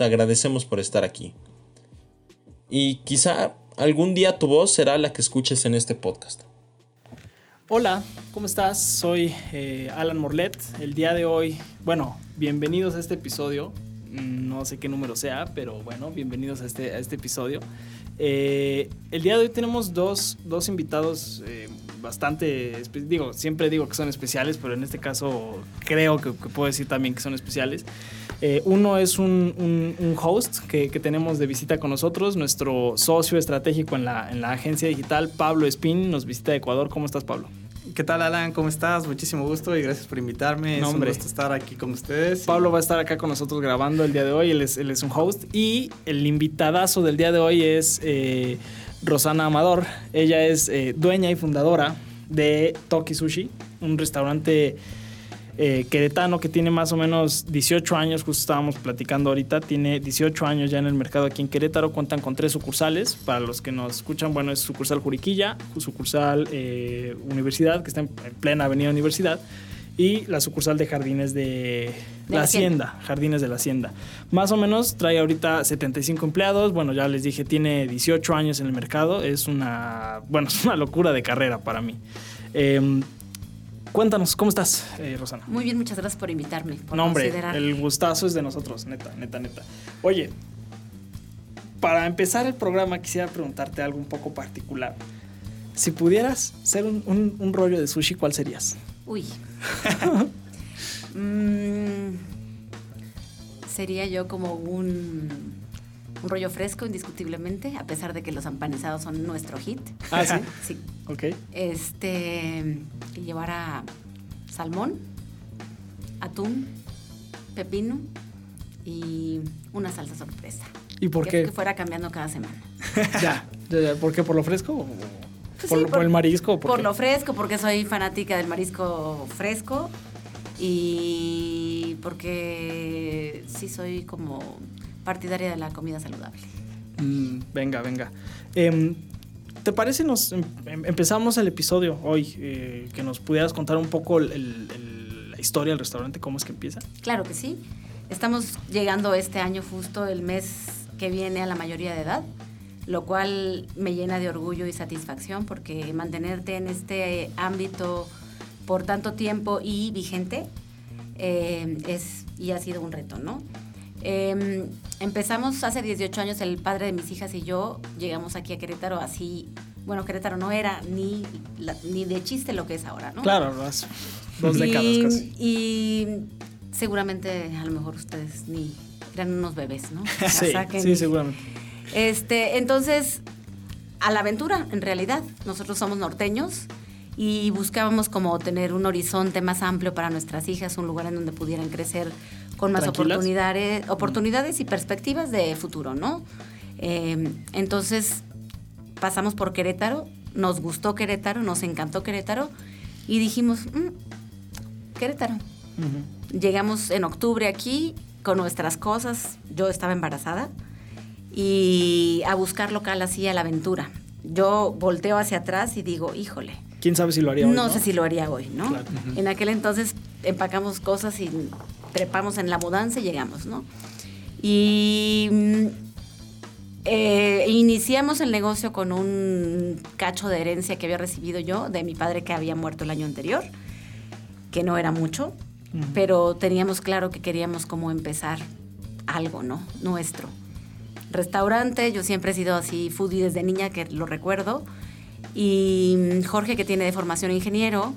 te agradecemos por estar aquí. Y quizá algún día tu voz será la que escuches en este podcast. Hola, ¿cómo estás? Soy eh, Alan Morlet. El día de hoy, bueno, bienvenidos a este episodio. Mm, no sé qué número sea, pero bueno, bienvenidos a este, a este episodio. Eh, el día de hoy tenemos dos, dos invitados eh, bastante, digo, siempre digo que son especiales, pero en este caso creo que, puedo decir también que son especiales. uno es un, un, host que, que, tenemos de visita con nosotros, nuestro socio estratégico en la, en la agencia digital, Pablo Espín, nos visita de Ecuador. ¿Cómo estás, Pablo? ¿Qué tal, Alan? ¿Cómo estás? Muchísimo gusto y gracias por invitarme. es un gusto estar aquí con ustedes. Pablo va a estar acá con nosotros grabando el día de hoy. Él es, él es un host. Y el invitadazo del día de hoy es eh, Rosana Amador. Ella es eh, dueña y fundadora de Toki Sushi, un restaurante eh, queretano que tiene más o menos 18 años, justo estábamos platicando ahorita, tiene 18 años ya en el mercado aquí en Querétaro, cuentan con tres sucursales, para los que nos escuchan, bueno, es sucursal Juriquilla, sucursal eh, Universidad, que está en plena avenida Universidad, y la sucursal de Jardines de, la Hacienda. Jardines de la Hacienda. Más o menos trae ahorita 75 empleados, bueno, ya les dije, tiene 18 años en el mercado, es una, bueno, es una locura de carrera para mí. Em, Cuéntanos, ¿cómo estás, eh, Rosana? Muy bien, muchas gracias por invitarme. Por no, hombre, el gustazo es de nosotros, neta, neta, neta. Oye, para empezar el programa quisiera preguntarte algo un poco particular. Si pudieras ser un, rollo de sushi, ¿cuál serías? Uy. Mm, sería yo como un un rollo fresco, indiscutiblemente, a pesar de que los empanizados son nuestro hit. Ah, sí. sí. Ok. Este, que llevara salmón, atún, pepino y una salsa sorpresa. ¿Y por qué? Que fuera cambiando cada semana. ya, ¿por qué? ¿Por lo fresco? Pues por, el marisco? Por, lo fresco, porque soy fanática del marisco fresco y porque sí soy como partidaria de la comida saludable. Mm, venga, venga. Em, ¿Te parece nos em, em, empezamos el episodio hoy? Eh, que nos pudieras contar un poco la historia del restaurante, cómo es que empieza. Claro que sí. Estamos llegando este año justo el mes que viene a la mayoría de edad, lo cual me llena de orgullo y satisfacción porque mantenerte en este ámbito por tanto tiempo y vigente eh, es y ha sido un reto, ¿no? Em, empezamos hace 18 años, el padre de mis hijas y yo llegamos aquí a Querétaro así, bueno, Querétaro no era ni, ni de chiste lo que es ahora, ¿no? Claro, dos décadas casi. Y seguramente a lo mejor ustedes ni eran unos bebés, ¿no? sí, sí, seguramente. Este, entonces, a la aventura, en realidad. Nosotros somos norteños y buscábamos como tener un horizonte más amplio para nuestras hijas, un lugar en donde pudieran crecer con más oportunidades, oportunidades y perspectivas de futuro, ¿no? Eh, entonces pasamos por Querétaro, nos gustó Querétaro, nos encantó Querétaro y dijimos, mm, Querétaro. Llegamos en octubre aquí con nuestras cosas, yo estaba embarazada y a buscar local así a la aventura. Yo volteo hacia atrás y digo, híjole. ¿Quién sabe si lo haría hoy? No, sé si lo haría hoy, ¿no? En aquel entonces empacamos cosas y trepamos en la mudanza y llegamos, ¿no? Y mm, eh, iniciamos el negocio con un cacho de herencia que había recibido yo de mi padre que había muerto el año anterior, que no era mucho, pero teníamos claro que queríamos como empezar algo, ¿no? Nuestro. Restaurante, yo siempre he sido así foodie desde niña, que lo recuerdo. Y Jorge, que tiene de formación ingeniero,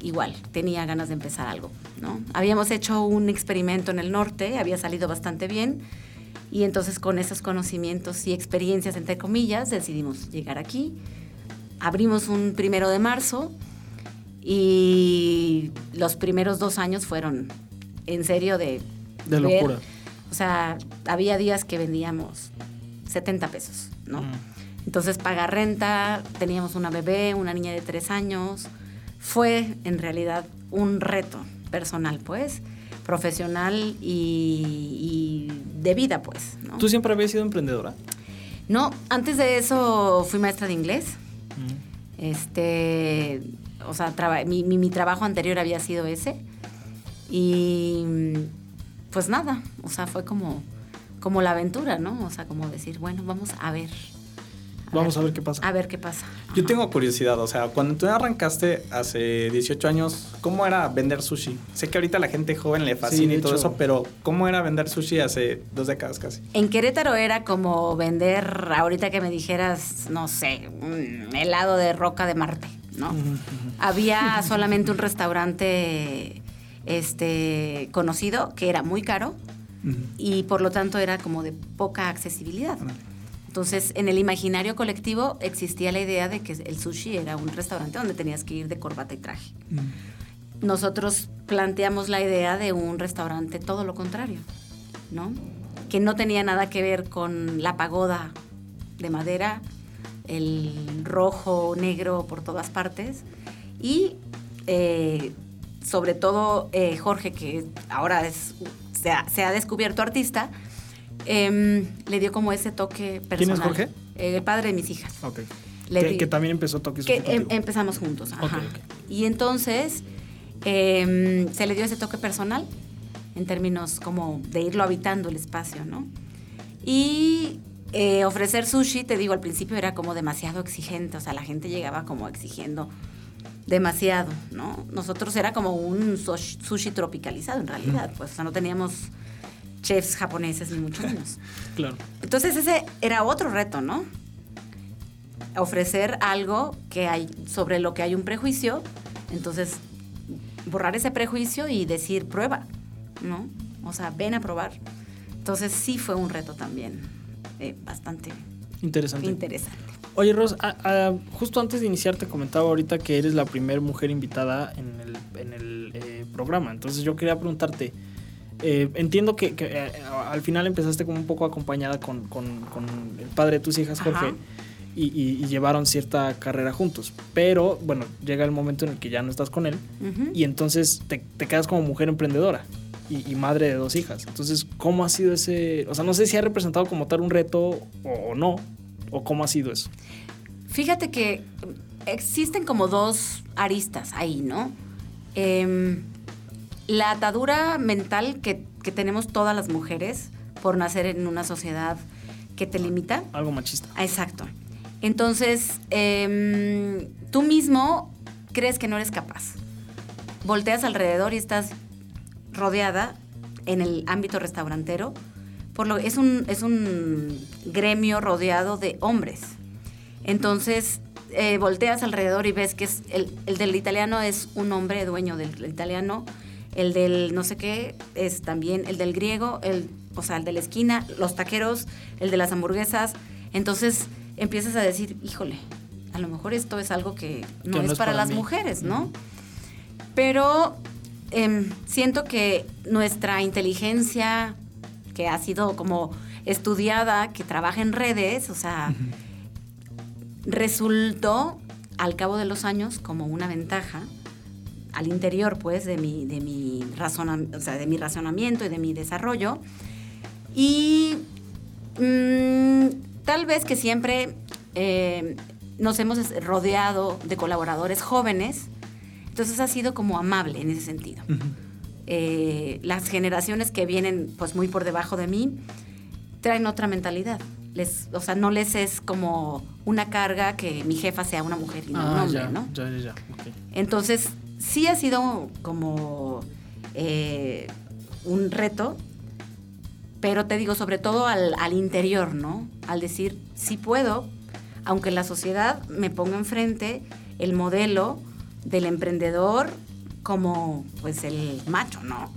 igual, tenía ganas de empezar algo, ¿no? Habíamos hecho un experimento en el norte, había salido bastante bien, y entonces con esos conocimientos y experiencias, entre comillas, decidimos llegar aquí. Abrimos un primero de marzo y los primeros dos años fueron en serio de... De locura. O sea, había días que vendíamos 70 pesos, ¿no? Entonces, pagar renta, teníamos una bebé, una niña de tres años. Fue en realidad un reto personal, pues, profesional y, de vida, pues. ¿no? ¿Tú siempre habías sido emprendedora? No, antes de eso fui maestra de inglés. Este, o sea, mi, mi, trabajo anterior había sido ese. Y pues nada, o sea, fue como, como la aventura, ¿no? O sea, como decir, bueno, vamos a ver Vamos a ver qué pasa. A ver qué pasa. Yo tengo curiosidad, o sea, cuando tú arrancaste hace 18 años, ¿cómo era vender sushi? Sé que ahorita la gente joven le fascina y todo eso, pero ¿cómo era vender sushi hace dos décadas casi? En Querétaro era como vender, ahorita que me dijeras, no sé, un helado de roca de Marte, ¿no? Había solamente un restaurante este, conocido que era muy caro y por lo tanto era como de poca accesibilidad. Entonces, en el imaginario colectivo existía la idea de que el sushi era un restaurante donde tenías que ir de corbata y traje. Nosotros planteamos la idea de un restaurante todo lo contrario, ¿no? Que no tenía nada que ver con la pagoda de madera, el rojo, negro por todas partes y eh, sobre todo eh, Jorge, que ahora es, se ha descubierto artista, Em, le dio como ese toque personal. ¿Quién es Jorge? el padre de mis hijas. Ok. que, también empezó toques que em, empezamos juntos. Ajá. Y entonces em, se le dio ese toque personal en términos como de irlo habitando el espacio, ¿no? Y eh, ofrecer sushi, te digo, al principio era como demasiado exigente, o sea, la gente llegaba como exigiendo demasiado, ¿no? Nosotros era como un sushi tropicalizado en realidad, pues, o sea, no teníamos chefs japoneses, ni mucho menos. claro. Entonces ese era otro reto, ¿no? Ofrecer algo que hay, sobre lo que hay un prejuicio, entonces borrar ese prejuicio y decir prueba, ¿no? O sea, ven a probar. Entonces sí fue un reto también eh, bastante interesante. interesante. Oye, Ros, justo antes de iniciar te comentaba ahorita que eres la primera mujer invitada en el, eh, programa. Entonces yo quería preguntarte, eh, entiendo que, eh, al final empezaste como un poco acompañada con, el padre de tus hijas, Jorge, y, llevaron cierta carrera juntos. Pero bueno, llega el momento en el que ya no estás con él y entonces te, quedas como mujer emprendedora y, madre de dos hijas. Entonces, ¿cómo ha sido ese? O sea, no sé si ha representado como tal un reto o, no, o cómo ha sido eso. Fíjate que existen como dos aristas ahí, ¿no? Eh, la atadura mental que, tenemos todas las mujeres por nacer en una sociedad que te limita. Algo machista. Exacto. Entonces, em, tú mismo crees que no eres capaz. Volteas alrededor y estás rodeada en el ámbito restaurantero. Por lo, es, un, es un gremio rodeado de hombres. Entonces, eh, volteas alrededor y ves que es el, el del italiano es un hombre dueño del italiano el del no sé qué es también el del griego, el, o sea, el de la esquina, los taqueros, el de las hamburguesas. Entonces empiezas a decir, híjole, a lo mejor esto es algo que no, es, para, las mujeres, ¿no? Pero em, siento que nuestra inteligencia, que ha sido como estudiada, que trabaja en redes, o sea, resultó al cabo de los años como una ventaja al interior, pues, de mi, de mi, o sea, de mi razonamiento y de mi desarrollo. Y mm, tal vez que siempre eh, nos hemos rodeado de colaboradores jóvenes, entonces ha sido como amable en ese sentido. Eh, las generaciones que vienen pues muy por debajo de mí traen otra mentalidad. Les, o sea, no les es como una carga que mi jefa sea una mujer y no un ah, hombre, ¿no? Ya, ya, ya. Entonces, sí ha sido como eh, un reto, pero te digo, sobre todo al, interior, ¿no? Al decir, sí puedo, aunque la sociedad me ponga enfrente el modelo del emprendedor como pues el macho, ¿no?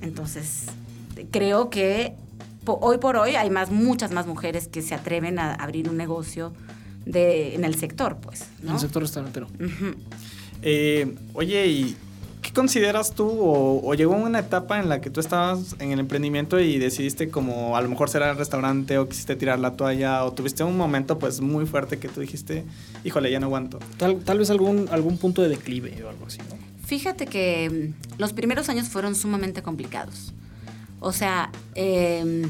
Entonces, creo que hoy por hoy hay más, muchas más mujeres que se atreven a abrir un negocio de, en el sector, pues. En el sector restaurantero. Eh, oye, ¿y ¿qué consideras tú o, llegó una etapa en la que tú estabas en el emprendimiento y decidiste como a lo mejor cerrar el restaurante o quisiste tirar la toalla o tuviste un momento pues muy fuerte que tú dijiste, híjole, ya no aguanto? Tal, tal vez algún, algún punto de declive o algo así, ¿no? Fíjate que mm, los primeros años fueron sumamente complicados. O sea, em,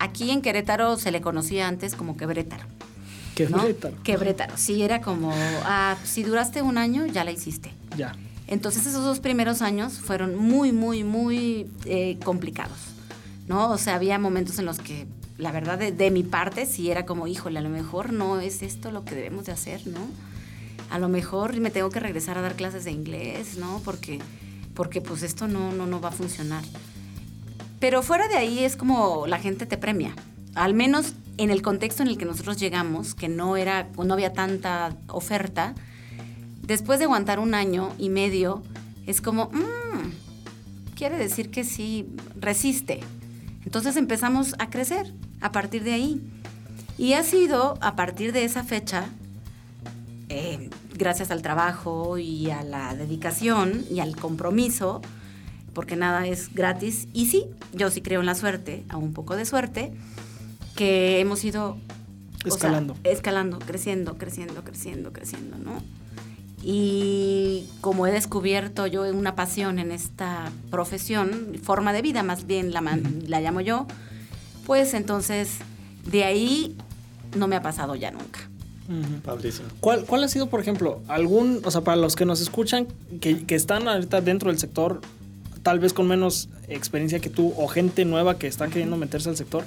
aquí en Querétaro se le conocía antes como Quebrétaro. Quebrétaro. Quebrétaro. Sí, era como, ah, si duraste un año, ya la hiciste. Ya. Entonces esos dos primeros años fueron muy, muy, muy eh, complicados, ¿no? O sea, había momentos en los que, la verdad, de, mi parte, sí era como, híjole, a lo mejor no es esto lo que debemos de hacer, ¿no? A lo mejor me tengo que regresar a dar clases de inglés, ¿no? Porque, porque pues esto no, no, no va a funcionar. Pero fuera de ahí es como la gente te premia. Al menos en el contexto en el que nosotros llegamos, que no, era, no había tanta oferta, después de aguantar un año y medio, es como, mmm, quiere decir que sí, resiste. Entonces empezamos a crecer a partir de ahí. Y ha sido a partir de esa fecha, gracias al trabajo y a la dedicación y al compromiso, porque nada es gratis. Y sí, yo sí creo en la suerte, a un poco de suerte, que hemos ido escalando. escalando, creciendo, creciendo, creciendo, creciendo, ¿no? Y como he descubierto yo una pasión en esta profesión, forma de vida más bien la, la llamo yo, pues entonces de ahí no me ha pasado ya nunca. ¿Cuál, ¿Cuál, ha sido, por ejemplo, algún, o sea, para los que nos escuchan, que, que están ahorita dentro del sector, tal vez con menos experiencia que tú o gente nueva que está queriendo meterse al sector,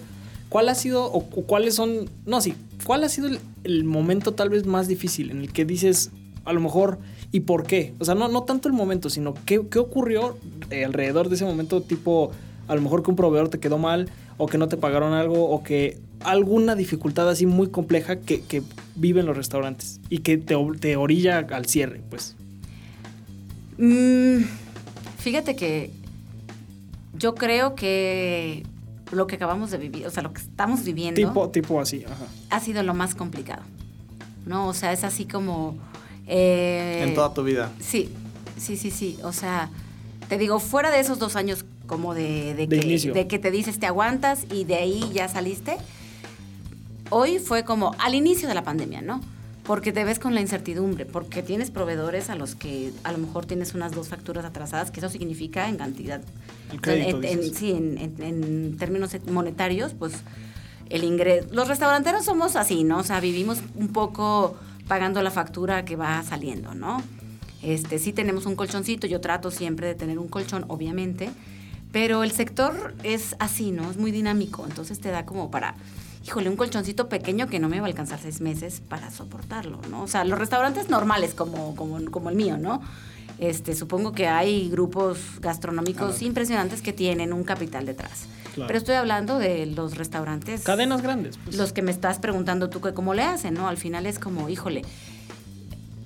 ¿cuál ha sido o, cuáles son, no, sí, cuál ha sido el, momento tal vez más difícil en el que dices, a lo mejor, ¿y por qué? O sea, no, no tanto el momento, sino qué, qué ocurrió eh, alrededor de ese momento, tipo, a lo mejor que un proveedor te quedó mal o que no te pagaron algo o que alguna dificultad así muy compleja que, que viven los restaurantes y que te, te orilla al cierre, pues. Mm, Fíjate que yo creo que lo que acabamos de vivir, o sea, lo que estamos viviendo. Tipo, tipo así, ajá. Ha sido lo más complicado. ¿No? O sea, es así como. Eh, en toda tu vida. Sí, sí, sí, sí. O sea, te digo, fuera de esos dos años como de, de, que, de que te dices te aguantas y de ahí ya saliste. Hoy fue como al inicio de la pandemia, ¿no? porque te ves con la incertidumbre, porque tienes proveedores a los que a lo mejor tienes unas dos facturas atrasadas, que eso significa en cantidad, en, sí, en, términos monetarios, pues el ingreso. Los restauranteros somos así, ¿no? O sea, vivimos un poco pagando la factura que va saliendo, ¿no? Este, sí tenemos un colchoncito, yo trato siempre de tener un colchón, obviamente, pero el sector es así, ¿no? Es muy dinámico, entonces te da como para híjole, un colchoncito pequeño que no me va a alcanzar seis meses para soportarlo, ¿no? O sea, los restaurantes normales como, como, como el mío, ¿no? Este, supongo que hay grupos gastronómicos impresionantes que tienen un capital detrás. Pero estoy hablando de los restaurantes. Cadenas grandes. Pues. Los que me estás preguntando tú que cómo le hacen, ¿no? Al final es como, híjole,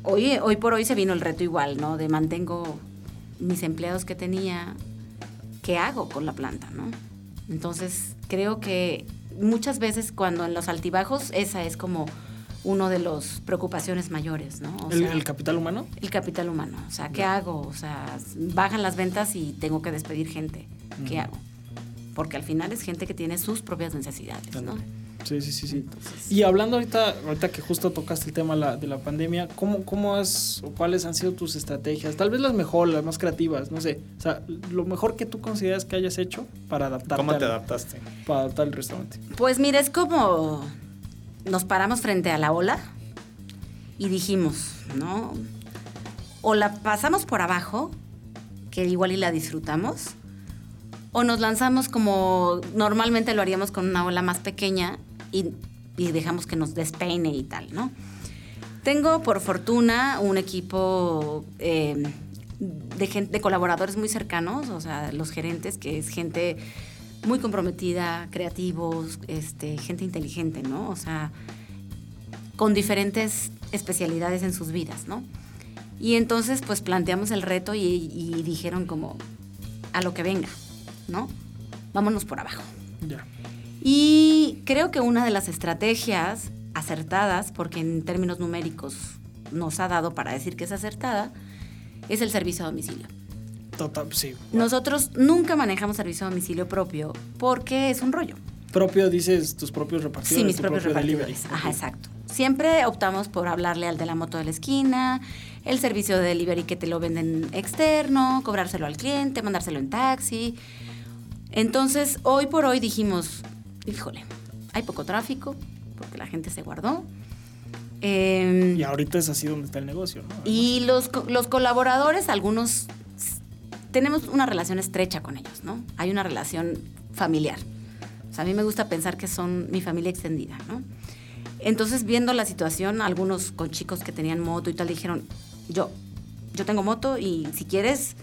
hoy, hoy por hoy se vino el reto igual, ¿no? De mantengo mis empleados que tenía, ¿qué hago con la planta, ¿no? Entonces, creo que muchas veces cuando en los altibajos esa es como uno de los preocupaciones mayores, ¿no? ¿El, capital humano? El capital humano. O sea, ¿qué hago? O sea, bajan las ventas y tengo que despedir gente. ¿Qué hago? Porque al final es gente que tiene sus propias necesidades, ¿no? Sí, sí, sí, sí. y hablando ahorita, ahorita que justo tocaste el tema de la pandemia, ¿cómo, cómo has, o cuáles han sido tus estrategias? Tal vez las mejores, las más creativas, no sé. O sea, lo mejor que tú consideras que hayas hecho para adaptarte. ¿Cómo te adaptaste? Para adaptar el restaurante. Pues mira, es como nos paramos frente a la ola y dijimos, ¿no? O la pasamos por abajo, que igual y la disfrutamos, o nos lanzamos como normalmente lo haríamos con una ola más pequeña y, dejamos que nos despeine y tal, ¿no? Tengo por fortuna un equipo eh, de, de colaboradores muy cercanos, o sea, los gerentes, que es gente muy comprometida, creativos, este, gente inteligente, ¿no? O sea, con diferentes especialidades en sus vidas, ¿no? Y entonces, pues planteamos el reto y dijeron como, a lo que venga, ¿no? Vámonos por abajo. Ya. Y creo que una de las estrategias acertadas, porque en términos numéricos nos ha dado para decir que es acertada, es el servicio a domicilio. Total, sí. Nosotros nunca manejamos servicio a domicilio propio porque es un rollo. Propio, dices, tus propios repartidores. Sí, mis tu propios propio repartidores. delivery. Ajá, exacto. Siempre optamos por hablarle al de la moto de la esquina, el servicio de delivery que te lo venden externo, cobrárselo al cliente, mandárselo en taxi. Entonces, hoy por hoy dijimos, híjole, hay poco tráfico porque la gente se guardó. Em, Y ahorita es así donde está el negocio, ¿no? y los, los colaboradores, algunos, tenemos una relación estrecha con ellos, ¿no? Hay una relación familiar. O sea, a mí me gusta pensar que son mi familia extendida, ¿no? Entonces, viendo la situación, algunos con chicos que tenían moto y tal dijeron, yo, yo tengo moto y si quieres,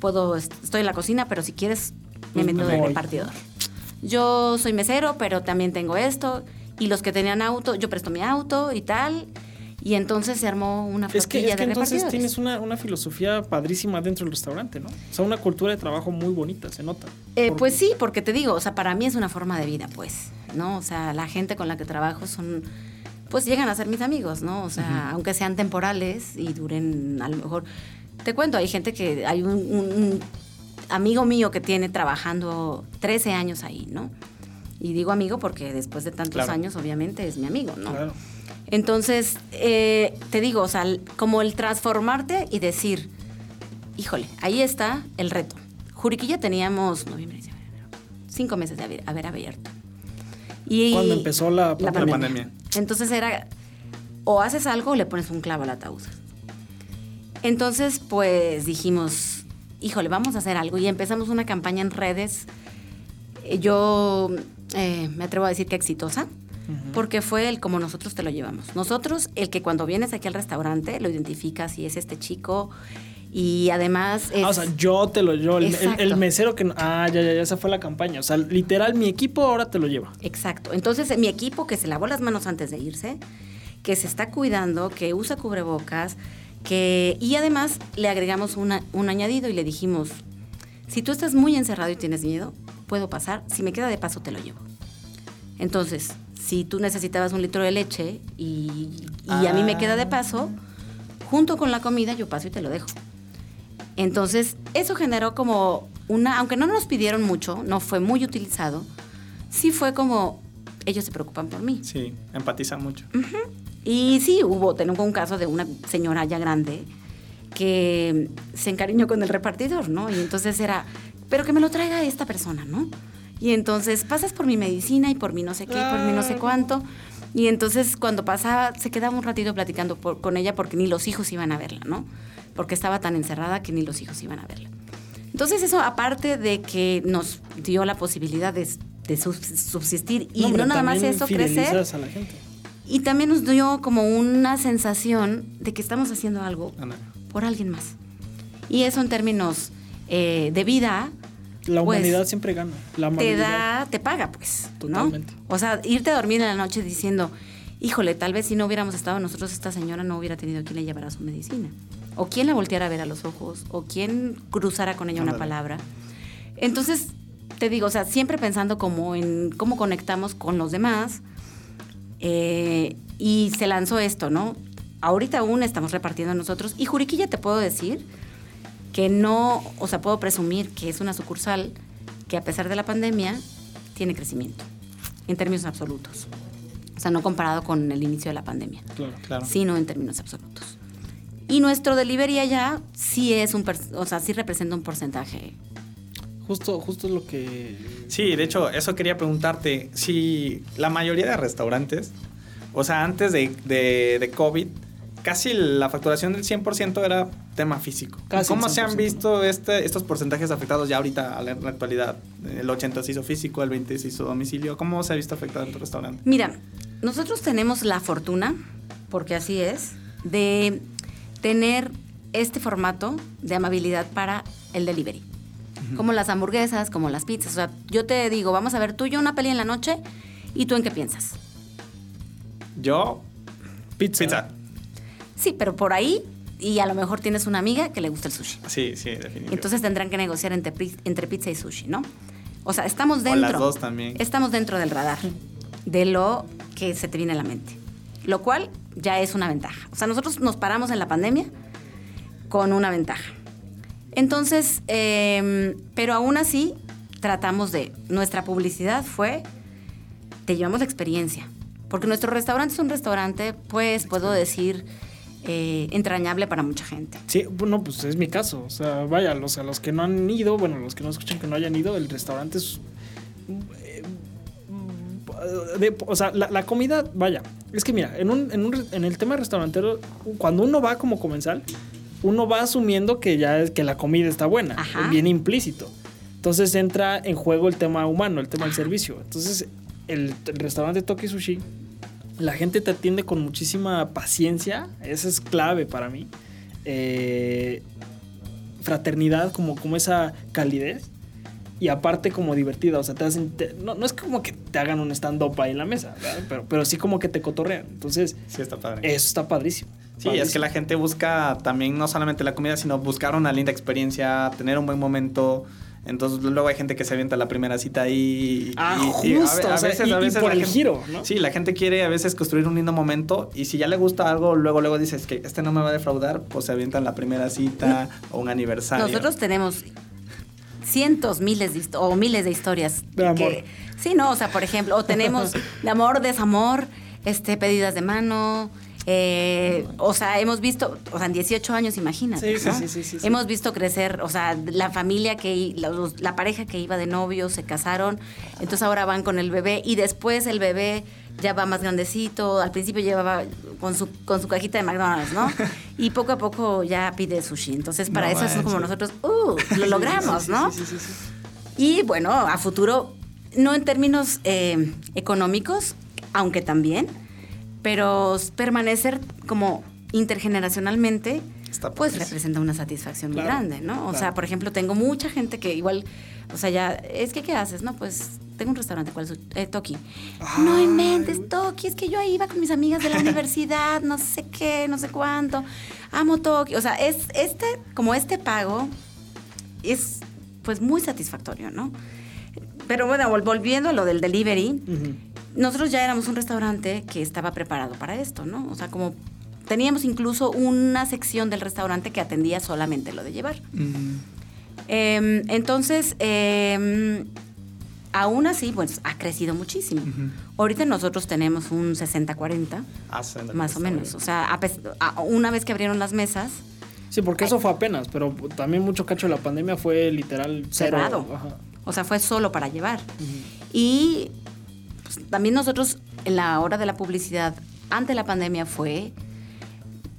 puedo, est- estoy en la cocina, pero si quieres, me Pues me meto de repartidor. Yo soy mesero, pero también tengo esto. Y los que tenían auto, yo presto mi auto y tal. Y entonces se armó una Es que, flotilla es que de entonces tienes una, una filosofía padrísima dentro del restaurante, ¿no? O sea, una cultura de trabajo muy bonita, se nota. Eh, pues sí, porque te digo, o sea, para mí es una forma de vida, pues, ¿no? O sea, la gente con la que trabajo son, pues llegan a ser mis amigos, ¿no? O sea, aunque sean temporales y duren a lo mejor... Te cuento, hay gente que, hay un, un- un amigo mío que tiene trabajando 13 años ahí, ¿no? Y digo amigo porque después de tantos Claro. años, obviamente, es mi amigo, ¿no? Claro. Entonces, eh, te digo, o sea, como el transformarte y decir, híjole, ahí está el reto. Juriquilla teníamos noviembre, diciembre, cinco meses de haber, haber abierto. Y Cuando empezó la la pandemia. Entonces era, o haces algo o le pones un clavo al ataúd. Entonces, pues dijimos, híjole, vamos a hacer algo. Y empezamos una campaña en redes. Eh, Yo eh, me atrevo a decir que exitosa, porque fue el como nosotros te lo llevamos. Nosotros, el que cuando vienes aquí al restaurante lo identificas y es este chico. Y además es... Ah, o sea, yo te lo yo, el, el- Exacto. el mesero que ah, ya, ya, ya, esa fue la campaña. O sea, literal, mi equipo ahora te lo lleva. Exacto. Entonces, mi equipo que se lavó las manos antes de irse, que se está cuidando, que usa cubrebocas, que y además le agregamos una- un añadido y le dijimos, si tú estás muy encerrado y tienes miedo, puedo pasar, si me queda de paso te lo llevo. Entonces, si tú necesitabas un litro de leche y, y a mí me queda de paso, junto con la comida yo paso y te lo dejo. Entonces, eso generó como una, aunque no nos pidieron mucho, no fue muy utilizado, sí fue como, ellos se preocupan por mí. Sí, empatiza mucho. Y sí, hubo, tengo un caso de una señora ya grande que se encariñó con el repartidor, ¿no? Y entonces era, pero que me lo traiga esta persona, ¿no? Y entonces pasas por mi medicina y por mi no sé qué, y por mi no sé cuánto. Y entonces cuando pasaba, se quedaba un ratito platicando por- con ella porque ni los hijos iban a verla, ¿no? Porque estaba tan encerrada que ni los hijos iban a verla. Entonces eso, aparte de que nos dio la posibilidad de, de subs- subsistir y no, nada más eso, crecer, a la gente. Y también nos dio como una sensación de que estamos haciendo algo por alguien más. Y eso en términos eh, de vida, La pues, humanidad siempre gana. La te da, te paga, pues. ¿no? Totalmente. O sea, irte a dormir en la noche diciendo, híjole, tal vez si no hubiéramos estado nosotros, esta señora no hubiera tenido quien le llevara su medicina. O quien la volteara a ver a los ojos, o quien cruzara con ella una palabra. Entonces, te digo, o sea, siempre pensando como en cómo conectamos con los demás. Eh, y se lanzó esto, ¿no? Ahorita aún estamos repartiendo nosotros. Y Juriquilla te puedo decir que no, o sea, puedo presumir que es una sucursal que a pesar de la pandemia tiene crecimiento en términos absolutos. O sea, no comparado con el inicio de la pandemia, Claro. Claro. sino en términos absolutos. Y nuestro delivery allá sí es un, o sea, sí representa un porcentaje. Justo, justo es lo que. Sí, de hecho, eso quería preguntarte. Si la mayoría de restaurantes, o sea, antes de, de, de COVID, casi la facturación del 100% era tema físico. Casi ¿Cómo el se han 100%. visto este, estos porcentajes afectados ya ahorita a la, en la actualidad? El 80 se hizo físico, el 20 se hizo domicilio. ¿Cómo se ha visto afectado en tu restaurante? Mira, nosotros tenemos la fortuna, porque así es, de tener este formato de amabilidad para el delivery. Como las hamburguesas, como las pizzas. O sea, yo te digo, vamos a ver tú y yo una peli en la noche y tú en qué piensas. Yo, Pizza. pizza. Sí, pero por ahí y a lo mejor tienes una amiga que le gusta el sushi. Sí, sí, definitivamente. Entonces tendrán que negociar entre, entre pizza y sushi, ¿no? O sea, estamos O dentro. las dos también. Estamos dentro del radar de lo que se te viene a la mente. Lo cual ya es una ventaja. O sea, nosotros nos paramos en la pandemia con una ventaja. Entonces, em, pero aún así, tratamos de, nuestra publicidad fue, te llevamos la experiencia. Porque nuestro restaurante es un restaurante, pues, puedo decir, eh, entrañable para mucha gente. Sí, bueno, pues es mi caso. O sea, vaya, los, a los que no han ido, bueno, los que no escuchan que no hayan ido, el restaurante es. eh, de- o sea, la, la comida, vaya. Es que mira, en, un, en, un en el tema restaurantero, cuando uno va como comensal, uno va asumiendo que ya es que la comida está buena, Ajá. bien implícito. Entonces entra en juego el tema humano, el tema del servicio. Entonces, el, el restaurante Toki Sushi la gente te atiende con muchísima paciencia, eso es clave para mí. Eh, fraternidad, como, como esa calidez. Y aparte como divertida, o sea, te hacen, te- no, no es como que te hagan un stand-up ahí en la mesa, ¿verdad? pero, pero sí como que te cotorrean. Entonces, Sí, está padre. eso está padrísimo. Sí, es que la gente busca también no solamente la comida, sino buscar una linda experiencia, tener un buen momento. Entonces luego hay gente que se avienta la primera cita ahí. y- Ah, y- y a justo, a o sea, veces- y- a y veces por la el gente- giro, ¿no? Sí, la gente quiere a veces construir un lindo momento y si ya le gusta algo, luego luego dices que este no me va a defraudar, pues se avientan la primera cita o un aniversario. Nosotros tenemos cientos, miles de, o miles de historias. De amor. que- sí, no, o sea, por ejemplo, o tenemos de amor, desamor, este, pedidas de mano. Eh, o sea, hemos visto, o sea, en 18 años, imagínate. Sí, sí, ¿no? sí, sí, sí, sí. Hemos visto crecer, o sea, la familia que, la, la pareja que iba de novio, se casaron, entonces ahora van con el bebé y después el bebé ya va más grandecito, al principio llevaba con su, con su cajita de McDonald's, ¿no? Y poco a poco ya pide sushi. Entonces, para No eso es como nosotros, uh, lo logramos, Sí, ¿no? sí, sí, sí, sí. Y bueno, a futuro, no en términos eh, económicos, aunque también, pero permanecer como intergeneracionalmente, Está pues representa una satisfacción muy grande, ¿no? O sea, por ejemplo, tengo mucha gente que igual, o sea, ya, es que, ¿qué haces? No, pues tengo un restaurante, ¿cuál es? su- Eh, Toki. no inventes, Toki, es que yo ahí iba con mis amigas de la universidad, no sé qué, no sé cuánto. Amo Toki. O sea, es este, como este pago, es pues muy satisfactorio, ¿no? Pero bueno, vol- volviendo a lo del delivery, Ujú. Nosotros ya éramos un restaurante que estaba preparado para esto, ¿no? O sea, como teníamos incluso una sección del restaurante que atendía solamente lo de llevar. Mm, Em, entonces, em, aún así, pues ha crecido muchísimo. Ahorita nosotros tenemos un 60-40, hacen el más o menos. O sea, a pes- a- una vez que abrieron las mesas, Sí, porque eso fue apenas, pero también mucho cacho de la pandemia fue literal cero. Cerrado. Ajá. o sea, fue solo para llevar. Y también nosotros, en la hora de la publicidad, ante la pandemia, fue.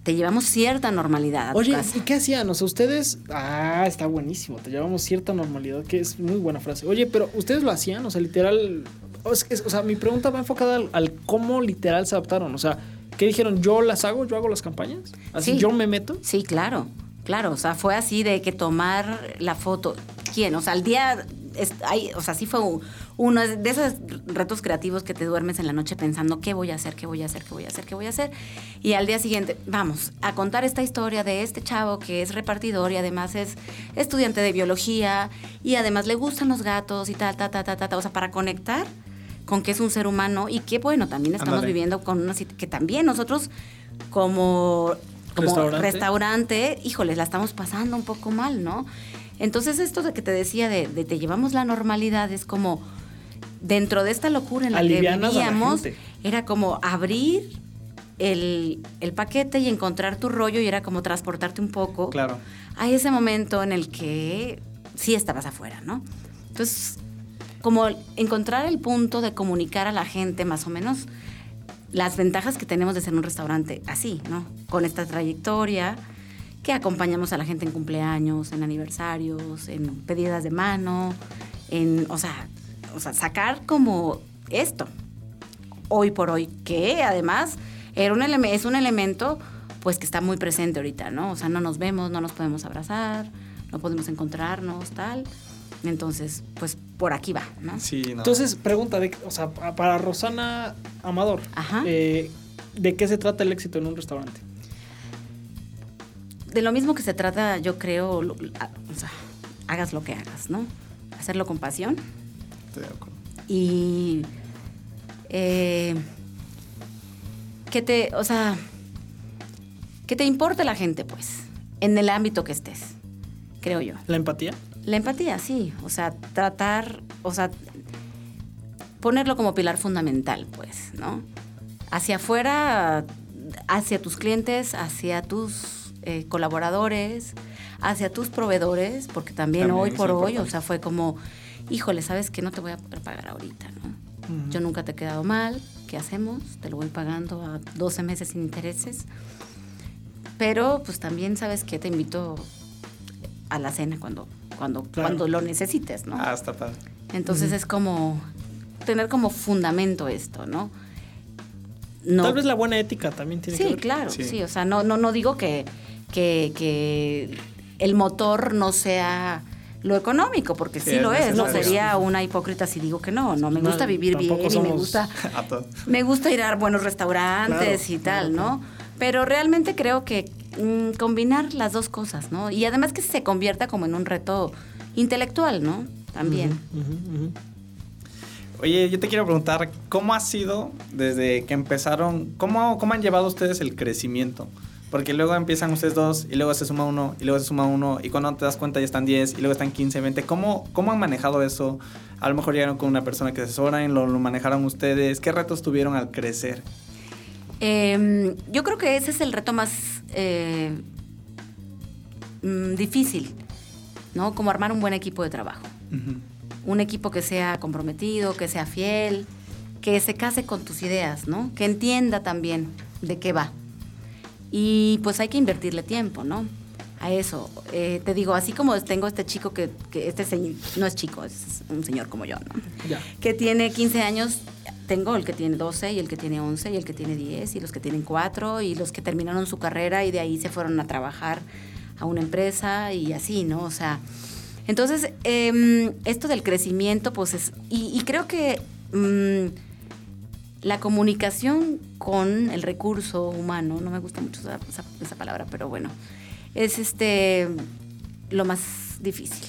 Te llevamos cierta normalidad a tu Oye, casa. ¿y qué hacían? O sea, ustedes. Ah, está buenísimo. Te llevamos cierta normalidad, que es muy buena frase. Oye, pero ¿ustedes lo hacían? O sea, literal. O es- es- o sea, mi pregunta va enfocada al, al cómo literal se adaptaron. O sea, ¿qué dijeron? ¿Yo las hago? ¿Yo hago las campañas? ¿Así Sí. yo me meto? Sí, claro, claro. O sea, fue así de que tomar la foto. ¿Quién? O sea, al día. Es- hay- o sea, sí fue un- uno de esos retos creativos que te duermes en la noche pensando qué voy a hacer, qué voy a hacer, qué voy a hacer, qué voy a hacer. Y al día siguiente, vamos a contar esta historia de este chavo que es repartidor y además es estudiante de biología y además le gustan los gatos y tal, ta, ta, ta, ta, ta. O sea, para conectar con que es un ser humano y que, bueno, también estamos viviendo con una que también nosotros como, como Restaurante. restaurante. híjole, la estamos pasando un poco mal, ¿no? Entonces esto de que te decía de, de te llevamos la normalidad es como dentro de esta locura en la que Alivianas vivíamos, era como abrir el, el paquete y encontrar tu rollo y era como transportarte un poco Claro. a ese momento en el que sí estabas afuera, ¿no? Entonces, como encontrar el punto de comunicar a la gente más o menos las ventajas que tenemos de ser un restaurante así, ¿no? Con esta trayectoria, que acompañamos a la gente en cumpleaños, en aniversarios, en pedidas de mano, en, o sea, o sea, sacar como esto, hoy por hoy, que además era un es un elemento pues que está muy presente ahorita, ¿no? O sea, no nos vemos, no nos podemos abrazar, no podemos encontrarnos, tal. Entonces, pues por aquí va, ¿no? Sí, no. Entonces, pregunta, de, o sea, pa- para Rosana Amador, Ajá. eh, ¿de qué se trata el éxito en un restaurante? De lo mismo que se trata, yo creo, lo- a- o sea, hagas lo que hagas, ¿no? Hacerlo con pasión Estoy de acuerdo. y eh, que te, o sea, que te importe la gente, pues, en el ámbito que estés. creo yo. ¿La empatía? La empatía, sí. O sea, tratar, o sea, ponerlo como pilar fundamental, pues, ¿no? Hacia afuera, hacia tus clientes, hacia tus eh, colaboradores, hacia tus proveedores, porque también, También hoy por hoy, o sea, fue como, híjole, ¿sabes que No te voy a pagar ahorita, ¿no? Yo nunca te he quedado mal, ¿qué hacemos? Te lo voy pagando a 12 meses sin intereses. Pero pues también sabes que te invito a la cena cuando, cuando, Claro. cuando lo necesites, ¿no? Ah, está padre. Entonces es como tener como fundamento esto, ¿no? No, Tal vez la buena ética también tiene que sí, ver. claro, Sí. sí. O sea, no, no, no digo que, que, que el motor no sea lo económico, porque sí, lo es, ¿no? Sería una hipócrita si digo que no. No, me No, gusta vivir bien y me gusta me gusta ir a buenos restaurantes Claro, y tal, claro, ¿no? Pero realmente creo que mm, combinar las dos cosas, ¿no? Y además que se convierta como en un reto intelectual, ¿no? También. Oye, yo te quiero preguntar, ¿cómo ha sido desde que empezaron? ¿Cómo, cómo han llevado ustedes el crecimiento? Porque luego empiezan ustedes dos y luego se suma uno y luego se suma uno y cuando te das cuenta ya están 10 y luego están 15, 20. ¿Cómo, cómo han manejado eso? A lo mejor llegaron con una persona que asesoran, lo, lo manejaron ustedes. ¿Qué retos tuvieron al crecer? Eh, yo creo que ese es el reto más eh, mm, difícil, ¿no? Como armar un buen equipo de trabajo. Ujú. Un equipo que sea comprometido, que sea fiel, que se case con tus ideas, ¿no? Que entienda también de qué va. Y pues hay que invertirle tiempo, ¿no? A eso. Eh, te digo, así como tengo este chico que, que este señor, no es chico, es un señor como yo, ¿no? Que tiene 15 años, tengo el que tiene 12 y el que tiene 11 y el que tiene 10 y los que tienen 4 y los que terminaron su carrera y de ahí se fueron a trabajar a una empresa y así, ¿no? O sea, entonces, em, esto del crecimiento, pues es, y, y creo que mm, la comunicación con el recurso humano, no me gusta mucho esa, esa- esa palabra, pero bueno, es este lo más difícil.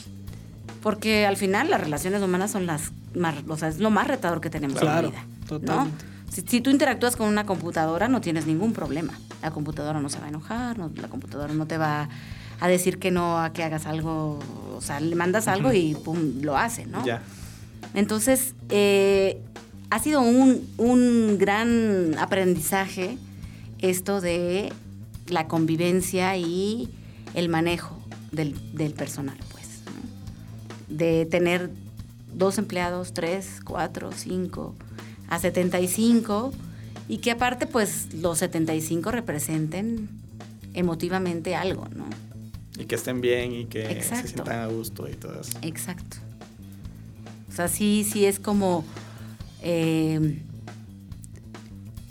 Porque al final las relaciones humanas son las más, o sea, es lo más retador que tenemos Claro, en la vida. ¿no? Si, si tú interactúas con una computadora, no tienes ningún problema. La computadora no se va a enojar, no- la computadora no te va a decir que no, a que hagas algo. O sea, le mandas algo y pum, lo hace, ¿no? Ya. Entonces, eh, ha sido un, un gran aprendizaje esto de la convivencia y el manejo del, del personal, pues. ¿no? De tener dos empleados, tres, cuatro, cinco, a 75, y que aparte, pues, los 75 representen emotivamente algo, ¿no? Y que estén bien y que Exacto. se sientan a gusto y todo eso. Exacto. O sea, sí, sí es como eh,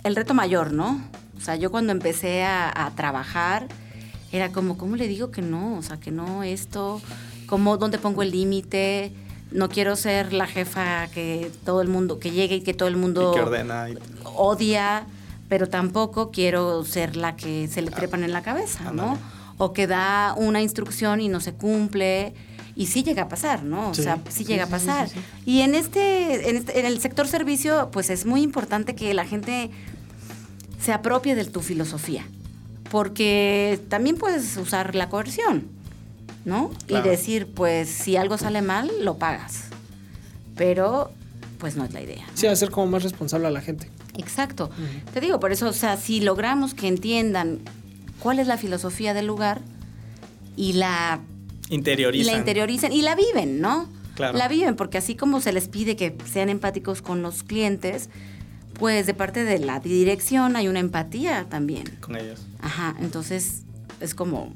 el reto mayor, ¿no? O sea, yo cuando empecé a, a trabajar era como, ¿cómo le digo que no? O sea, que no esto, ¿cómo, dónde pongo el límite? No quiero ser la jefa que todo el mundo, que llegue y que todo el mundo Y que ordena. y- odia, pero tampoco quiero ser la que se le trepan en la cabeza, ¿no? O que da una instrucción y no se cumple. Y sí llega a pasar, ¿no? O Sí, sea, sí, llega sí, a pasar. sí. Y en este, en este, en el sector servicio, pues es muy importante que la gente se apropie de tu filosofía. Porque también puedes usar la coerción, ¿no? Claro. Y decir, pues, si algo sale mal, lo pagas. Pero, pues no es la idea. Sí, hacer como más responsable a la gente. Exacto. Te digo, por eso, o sea, si logramos que entiendan cuál es la filosofía del lugar y la, y Interiorizan. la interioricen y la viven, ¿no? Claro. La viven, porque así como se les pide que sean empáticos con los clientes, pues de parte de la dirección hay una empatía también. Con ellos. Ajá, entonces es como,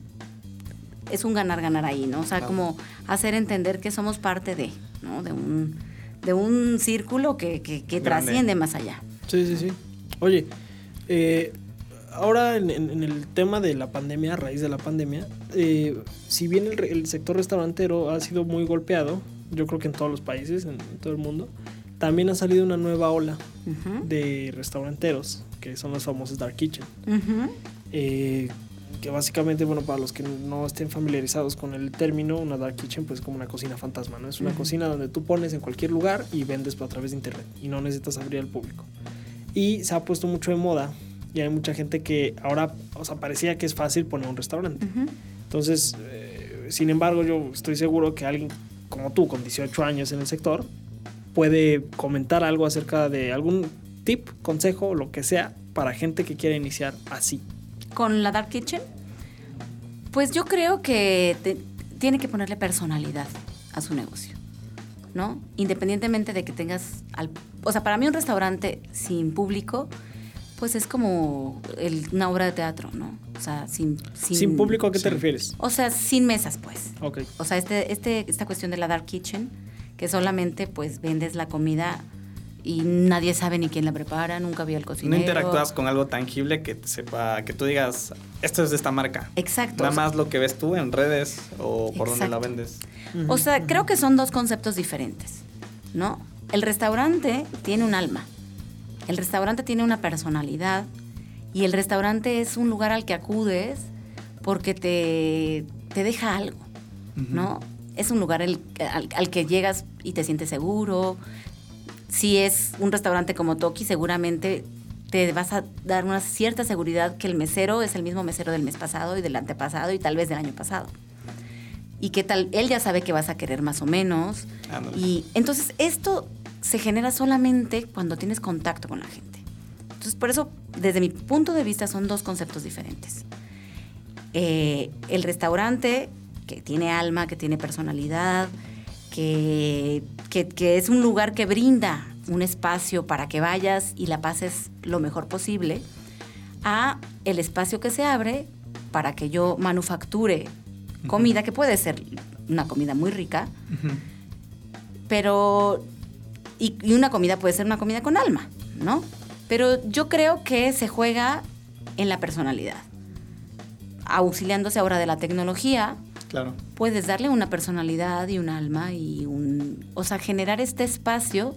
es un ganar-ganar ahí, ¿no? O sea, Claro. como hacer entender que somos parte de, ¿no? De un, de un círculo que, que, que trasciende más allá. Sí, sí, sí. Oye, eh, ahora en, en- en el tema de la pandemia, a raíz de la pandemia, eh, si bien el, el sector restaurantero ha sido muy golpeado, yo creo que en todos los países, en, en todo el mundo, también ha salido una nueva ola Ujú, de restauranteros, que son los famosos Dark Kitchen. ujú. Eh, que básicamente, bueno, para los que no estén familiarizados con el término, una dark kitchen, pues es como una cocina fantasma, ¿no? Es una Ujú. cocina donde tú pones en cualquier lugar y vendes a través de internet y no necesitas abrir al público. Y se ha puesto mucho de moda y hay mucha gente que ahora, o sea, parecía que es fácil poner un restaurante. Entonces, eh, sin embargo, yo estoy seguro que alguien como tú, con 18 años en el sector, puede comentar algo acerca de algún tip, consejo lo que sea para gente que quiera iniciar así. Con la Dark Kitchen, pues yo creo que te- tiene que ponerle personalidad a su negocio, ¿no? Independientemente de que tengas, al- o sea, para mí un restaurante sin público, pues es como el- una obra de teatro, ¿no? O sea, sin... Sin, público, ¿a qué te refieres? O sea, sin mesas, pues. Ok. O sea, este, este, esta cuestión de la dark kitchen, que solamente pues vendes la comida y nadie sabe ni quién la prepara, nunca vio el No cocinero. interactúas con algo tangible que sepa, que tú digas, esto es de esta marca. Exacto. Nada o sea, más lo que ves tú en redes o por donde la Exacto. vendes. O sea, creo que son dos conceptos diferentes, ¿no? El restaurante tiene un alma, el restaurante tiene una personalidad y el restaurante es un lugar al que acudes porque te, te deja algo, ¿no? Es un lugar el- al, al que llegas y te sientes seguro. Si es un restaurante como Toki, seguramente te vas a dar una cierta seguridad que el mesero es el mismo mesero del mes pasado y del antepasado y tal vez del año pasado y que tal él ya sabe que vas a querer más o menos Ándale. y entonces esto se genera solamente cuando tienes contacto con la gente. Entonces por eso desde mi punto de vista son dos conceptos diferentes. Eh, el restaurante que tiene alma que tiene personalidad que, que, que es un lugar que brinda un espacio para que vayas y la pases lo mejor posible a el espacio que se abre para que yo manufacture comida, que puede ser una comida muy rica, pero... Y, y una comida puede ser una comida con alma, ¿no? Pero yo creo que se juega en la personalidad. Auxiliándose ahora de la tecnología, Claro. puedes darle una personalidad y un alma y un... O sea, generar este espacio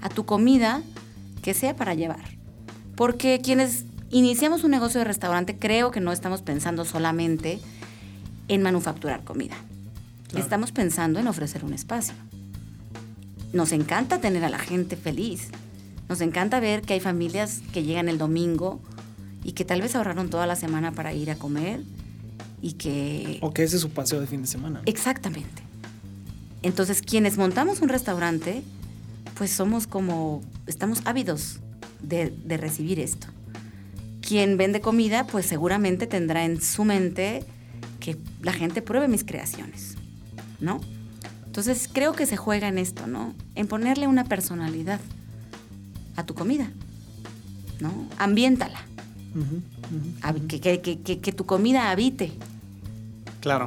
a tu comida que sea para llevar. Porque quienes iniciamos un negocio de restaurante creo que no estamos pensando solamente en manufacturar comida. Estamos pensando en ofrecer un espacio. Nos encanta tener a la gente feliz. Nos encanta ver que hay familias que llegan el domingo y que tal vez ahorraron toda la semana para ir a comer y que O que ese es su paseo de fin de semana. Exactamente. Entonces, quienes montamos un restaurante, pues somos como, estamos ávidos de, de recibir esto. Quien vende comida, pues seguramente tendrá en su mente que la gente pruebe mis creaciones, ¿no? Entonces, creo que se juega en esto, ¿no? En ponerle una personalidad a tu comida, ¿no? Ambiéntala. Que, que- que- que- que tu comida habite Claro.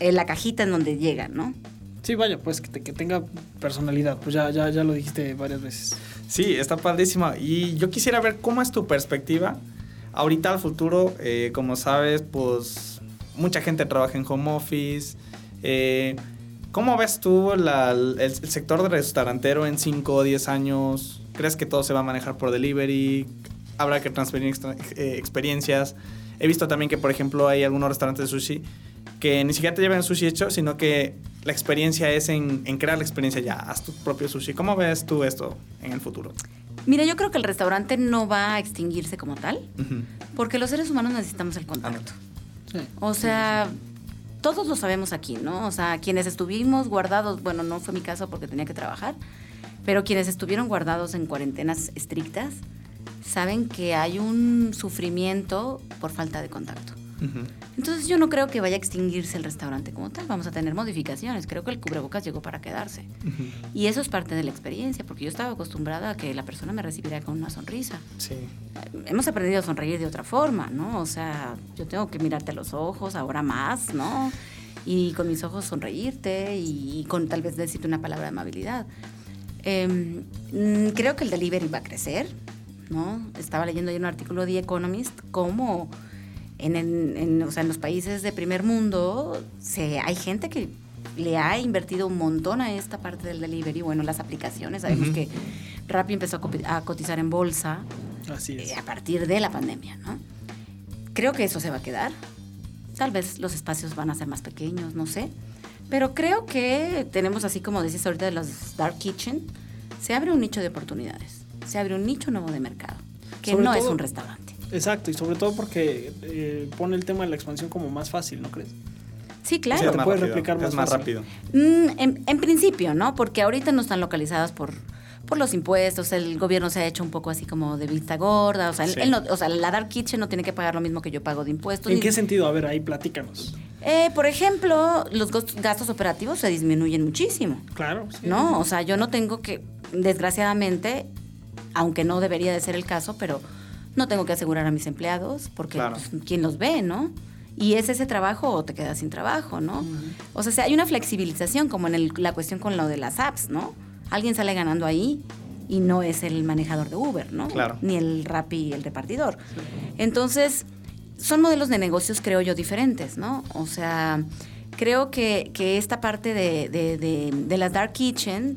en la cajita en donde llega, ¿no? Sí, vaya, pues que, te- que tenga personalidad. Pues ya, ya, ya lo dijiste varias veces. Sí, está padrísima. Y yo quisiera ver cómo es tu perspectiva. Ahorita al futuro, eh, como sabes, pues mucha gente trabaja en home office. Eh, ¿Cómo ves tú la- el, el sector de restaurantero en 5 o 10 años? ¿Crees que todo se va a manejar por delivery? ¿Habrá que transferir extra- eh, experiencias? He visto también que, por ejemplo, hay algunos restaurantes de sushi que ni siquiera te llevan sushi hecho, sino que la experiencia es en, en crear la experiencia ya. Haz tu propio sushi. ¿Cómo ves tú esto en el futuro? Mira, yo creo que el restaurante no va a extinguirse como tal, Ujú. porque los seres humanos necesitamos el contacto. Sí. O sea, todos lo sabemos aquí, ¿no? O sea, quienes estuvimos guardados, bueno, no fue mi caso porque tenía que trabajar, pero quienes estuvieron guardados en cuarentenas estrictas saben que hay un sufrimiento por falta de contacto. Entonces yo no creo que vaya a extinguirse el restaurante como tal, vamos a tener modificaciones, creo que el cubrebocas llegó para quedarse. Ujú. Y eso es parte de la experiencia, porque yo estaba acostumbrada a que la persona me recibiera con una sonrisa. Sí. Hemos aprendido a sonreír de otra forma, ¿no? O sea, yo tengo que mirarte a los ojos, ahora más, ¿no? Y con mis ojos sonreírte y con tal vez decirte una palabra de amabilidad. Mm, creo que el delivery va a crecer, ¿no? Estaba leyendo yo un artículo de The Economist cómo en, el- en, o sea, en los países de primer mundo se, hay gente que le ha invertido un montón a esta parte del delivery. Bueno, las aplicaciones, sabemos Ujú. que Rappi empezó a, cotizar en bolsa Así es. eh, a partir de la pandemia, ¿no? Creo que eso se va a quedar. Tal vez los espacios van a ser más pequeños, no sé. Pero creo que tenemos, así como dices ahorita de los Dark Kitchen, se abre un nicho de oportunidades. Se abre un nicho nuevo de mercado, que Sobre no es todo- un restaurante. Exacto, y sobre todo porque eh, pone el tema de la expansión como más fácil, ¿no crees? Sí, claro. Sí, te es más puedes rápido, replicar más Es más fácil. rápido. Mm, en, en principio, ¿no? Porque ahorita no están localizadas por, por los impuestos, el gobierno se ha hecho un poco así como de vista gorda, o sea, él- Sí. él no- o sea la Dark Kitchen no tiene que pagar lo mismo que yo pago de impuestos. ¿En ni- qué sentido? A ver, ahí platícanos. Eh, por ejemplo, los gastos operativos se disminuyen muchísimo, Claro. sí. ¿no? O sea, yo no tengo que, desgraciadamente, aunque no debería de ser el caso, pero no tengo que asegurar a mis empleados porque Claro. pues, quién los ve, ¿no? Y es ese trabajo o te quedas sin trabajo, ¿no? O sea, hay una flexibilización como en el- la cuestión con lo de las apps, ¿no? Alguien sale ganando ahí y no es el manejador de Uber, ¿no? Claro. Ni el Rappi, el repartidor. Entonces, son modelos de negocios, creo yo, diferentes, ¿no? O sea, creo que, que esta parte de, de, de- de las Dark Kitchen,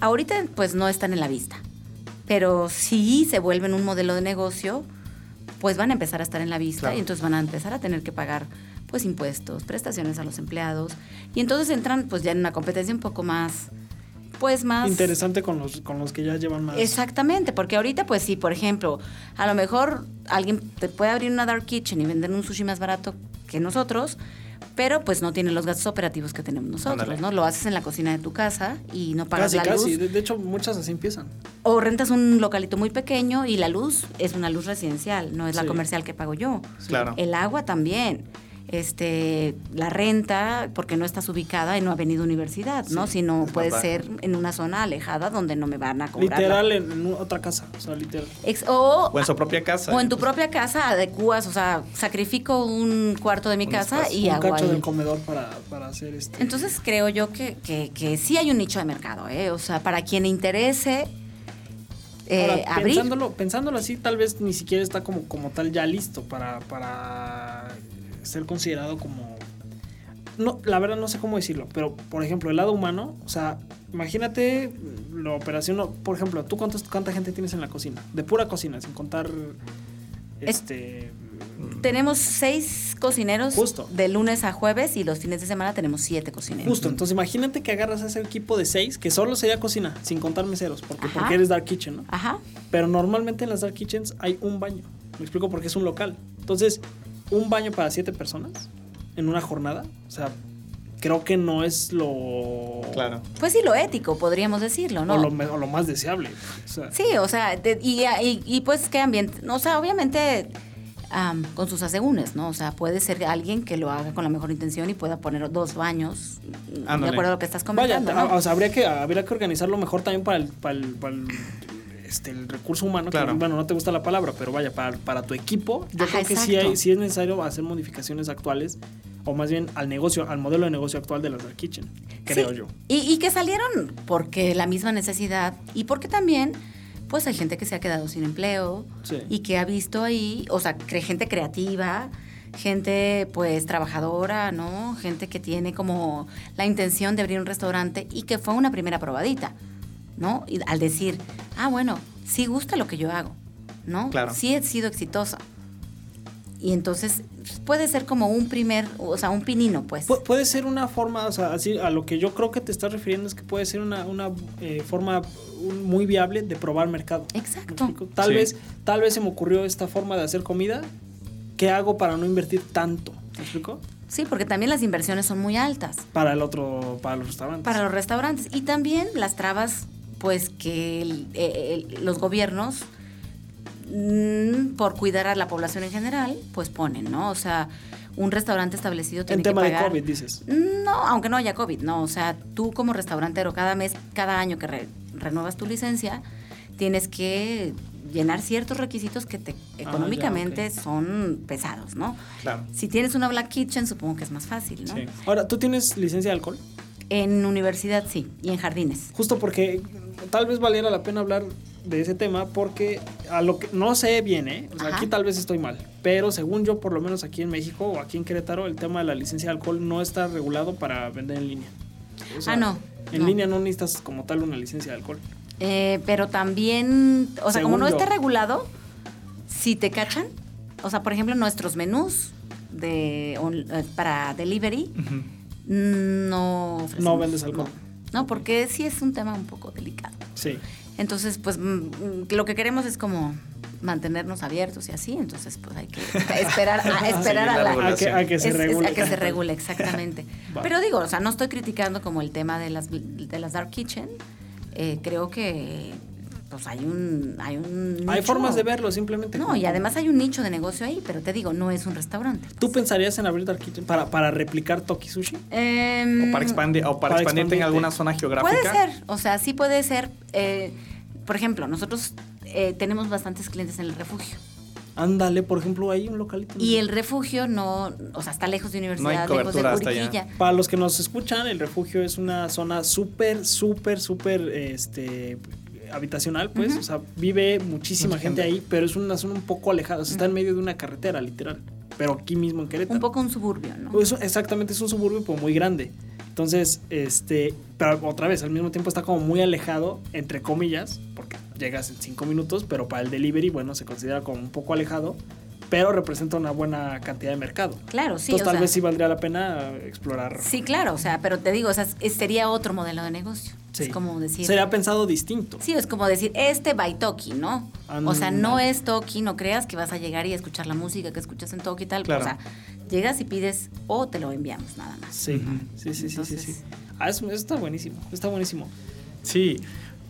ahorita pues no están en la vista. Pero si se vuelven un modelo de negocio, pues van a empezar a estar en la vista Claro. y entonces van a empezar a tener que pagar pues impuestos, prestaciones a los empleados y entonces entran pues ya en una competencia un poco más pues más Interesante con los, con los que ya llevan más. Exactamente, porque ahorita pues sí, por ejemplo, a lo mejor alguien te puede abrir una dark kitchen y vender un sushi más barato que nosotros, pero pues no tiene los gastos operativos que tenemos nosotros. ¿no? Lo haces en la cocina de tu casa y no pagas Casi, la casi. luz. De, de hecho, muchas así empiezan. O rentas un localito muy pequeño y la luz es una luz residencial, no es la comercial que pago yo. Claro. El agua también. Este, la renta, porque no estás ubicada en una avenida universidad, ¿no? Sino es puede verdad. ser en una zona alejada donde no me van a cobrar. la- Literal en, en otra casa. O sea, literal. Ex- o, O en su propia casa. o en tu propia casa adecuas, o sea, sacrifico un cuarto de mi Un casa espacio. y un hago cacho ahí. del comedor para, para hacer este. Entonces creo yo que, que, que sí hay un nicho de mercado, ¿eh? O sea, para quien interese eh, Ahora, abrir. pensándolo, pensándolo así, tal vez ni siquiera está como, como tal ya listo para, para ser considerado como. No, la verdad no sé cómo decirlo, pero por ejemplo, el lado humano, o sea, imagínate la operación, por ejemplo, ¿tú cuántos, cuánta gente tienes en la cocina? De pura cocina, sin contar este Tenemos seis cocineros Justo. de lunes a jueves y los fines de semana tenemos siete cocineros. Justo, entonces imagínate que agarras a ese equipo de seis, que solo sería cocina, sin contar meseros, porque, Ajá. porque eres Dark Kitchen, ¿no? Ajá. Pero normalmente en las Dark Kitchens hay un baño. Me explico porque es un local. Entonces, un baño para siete personas en una jornada, o sea, creo que no es lo. Claro. Pues sí, lo ético, podríamos decirlo, ¿no? O, lo, me- o lo más deseable. O sea, Sí, o sea, de- y, y- y, pues qué ambiente, o sea, obviamente am, con sus asegúnes, ¿no? O sea, puede ser alguien que lo haga con la mejor intención y pueda poner dos baños, de acuerdo a lo que estás Vaya, comentando, o sea, habría que, habría que organizarlo mejor también para el, para el, para el, este, el recurso humano. que, Claro. bueno, no te gusta la palabra, pero vaya, para, para tu equipo, yo Ajá, creo que sí, hay, sí es necesario hacer modificaciones actuales, o más bien al negocio, al modelo de negocio actual de las Dark Kitchen, creo Sí, yo. Y, y que salieron porque la misma necesidad y porque también, pues hay gente que se ha quedado sin empleo Sí. y que ha visto ahí, o sea, cre- gente creativa, gente pues trabajadora, ¿no? Gente que tiene como la intención de abrir un restaurante y que fue una primera probadita, ¿no? Y al decir, ah, bueno, sí gusta lo que yo hago, ¿no? Claro. Sí he sido exitosa. Y entonces puede ser como un primer, o sea, un pinino, pues. Pu- puede ser una forma, o sea, así a lo que yo creo que te estás refiriendo es que puede ser una, una eh, forma un- muy viable de probar mercado. ¿Me Exacto. Tal Sí. vez, tal vez se me ocurrió esta forma de hacer comida. ¿Qué hago para no invertir tanto? ¿Me explico? Sí, porque también las inversiones son muy altas Para el otro, para los restaurantes. para los restaurantes. Y también las trabas, pues, que el- eh, el- los gobiernos, mm, por cuidar a la población en general, pues ponen, ¿no? O sea, un restaurante establecido tiene en tema que de. COVID, dices. No, aunque no haya COVID, no. O sea, tú como restaurantero, cada mes, cada año que re- renuevas tu licencia, tienes que llenar ciertos requisitos que te, económicamente ok. son pesados, ¿no? Claro. Si tienes una Black Kitchen, supongo que es más fácil, ¿no? Sí. Ahora, ¿tú tienes licencia de alcohol? En universidad sí, y en jardines. Justo porque tal vez valiera la pena hablar de ese tema porque a lo que no sé bien, ¿eh? O sea, Ajá. aquí tal vez estoy mal, pero según yo, por lo menos aquí en México o aquí en Querétaro, el tema de la licencia de alcohol no está regulado para vender en línea. O sea, Ah, no, En no. línea no necesitas como tal una licencia de alcohol. Eh, pero también, o sea, como no yo. está regulado, si te cachan, o sea, por ejemplo, nuestros menús de, on- eh, para delivery Ujú. No ofrecemos. No vendes alcohol. No, no, porque sí es un tema un poco delicado. Sí. Entonces, pues mm, mm, lo que queremos es como mantenernos abiertos y así, entonces pues hay que esperar a, esperar a, la A que, a que se es- es- regule. a que se regule, exactamente. Va. Pero digo, o sea, no estoy criticando como el tema de las, de las Dark Kitchen. Eh, creo que pues hay un... Hay, un Hay formas de verlo, simplemente. No, como- y además hay un nicho de negocio ahí, pero te digo, no es un restaurante. ¿Tú pensarías en abrir Dark Kitchen para, para replicar Toki Sushi? Em, O para, expandir, o para, Para expandirte en alguna zona geográfica. Puede ser, o sea, sí puede ser. eh, por ejemplo, nosotros eh, tenemos bastantes clientes en el refugio. Ándale, por ejemplo, hay un localito. Y el refugio no, o sea, está lejos de universidad, lejos de cobertura hasta allá. Curiquilla. Para los que nos escuchan, el refugio es una zona súper, súper, súper este, habitacional, pues. Ujú. O sea, vive muchísima Mucha gente, gente. ahí, pero es una zona un poco alejada. O sea, está en medio de una carretera, literal. Pero aquí mismo en Querétaro. Un poco un suburbio, ¿no? Pues, exactamente, es un suburbio pero muy grande. Entonces, este, pero otra vez, al mismo tiempo está como muy alejado, entre comillas, porque llegas en cinco minutos, pero para el delivery, bueno, se considera como un poco alejado, pero representa una buena cantidad de mercado. claro, sí. Entonces, o tal sea, vez sí valdría la pena explorar. Sí, claro, o sea, pero te digo, o sea, es- sería otro modelo de negocio. Sí. Es como decir. Sería pensado distinto. Sí, es como decir, este by Toki, ¿no? O sea, no es Toki, no creas que vas a llegar y escuchar la música que escuchas en Toki y tal. Claro. O sea, llegas y pides o te lo enviamos, nada más. Sí, sí, sí, sí, sí. Ah, eso, eso está buenísimo, está buenísimo. Sí.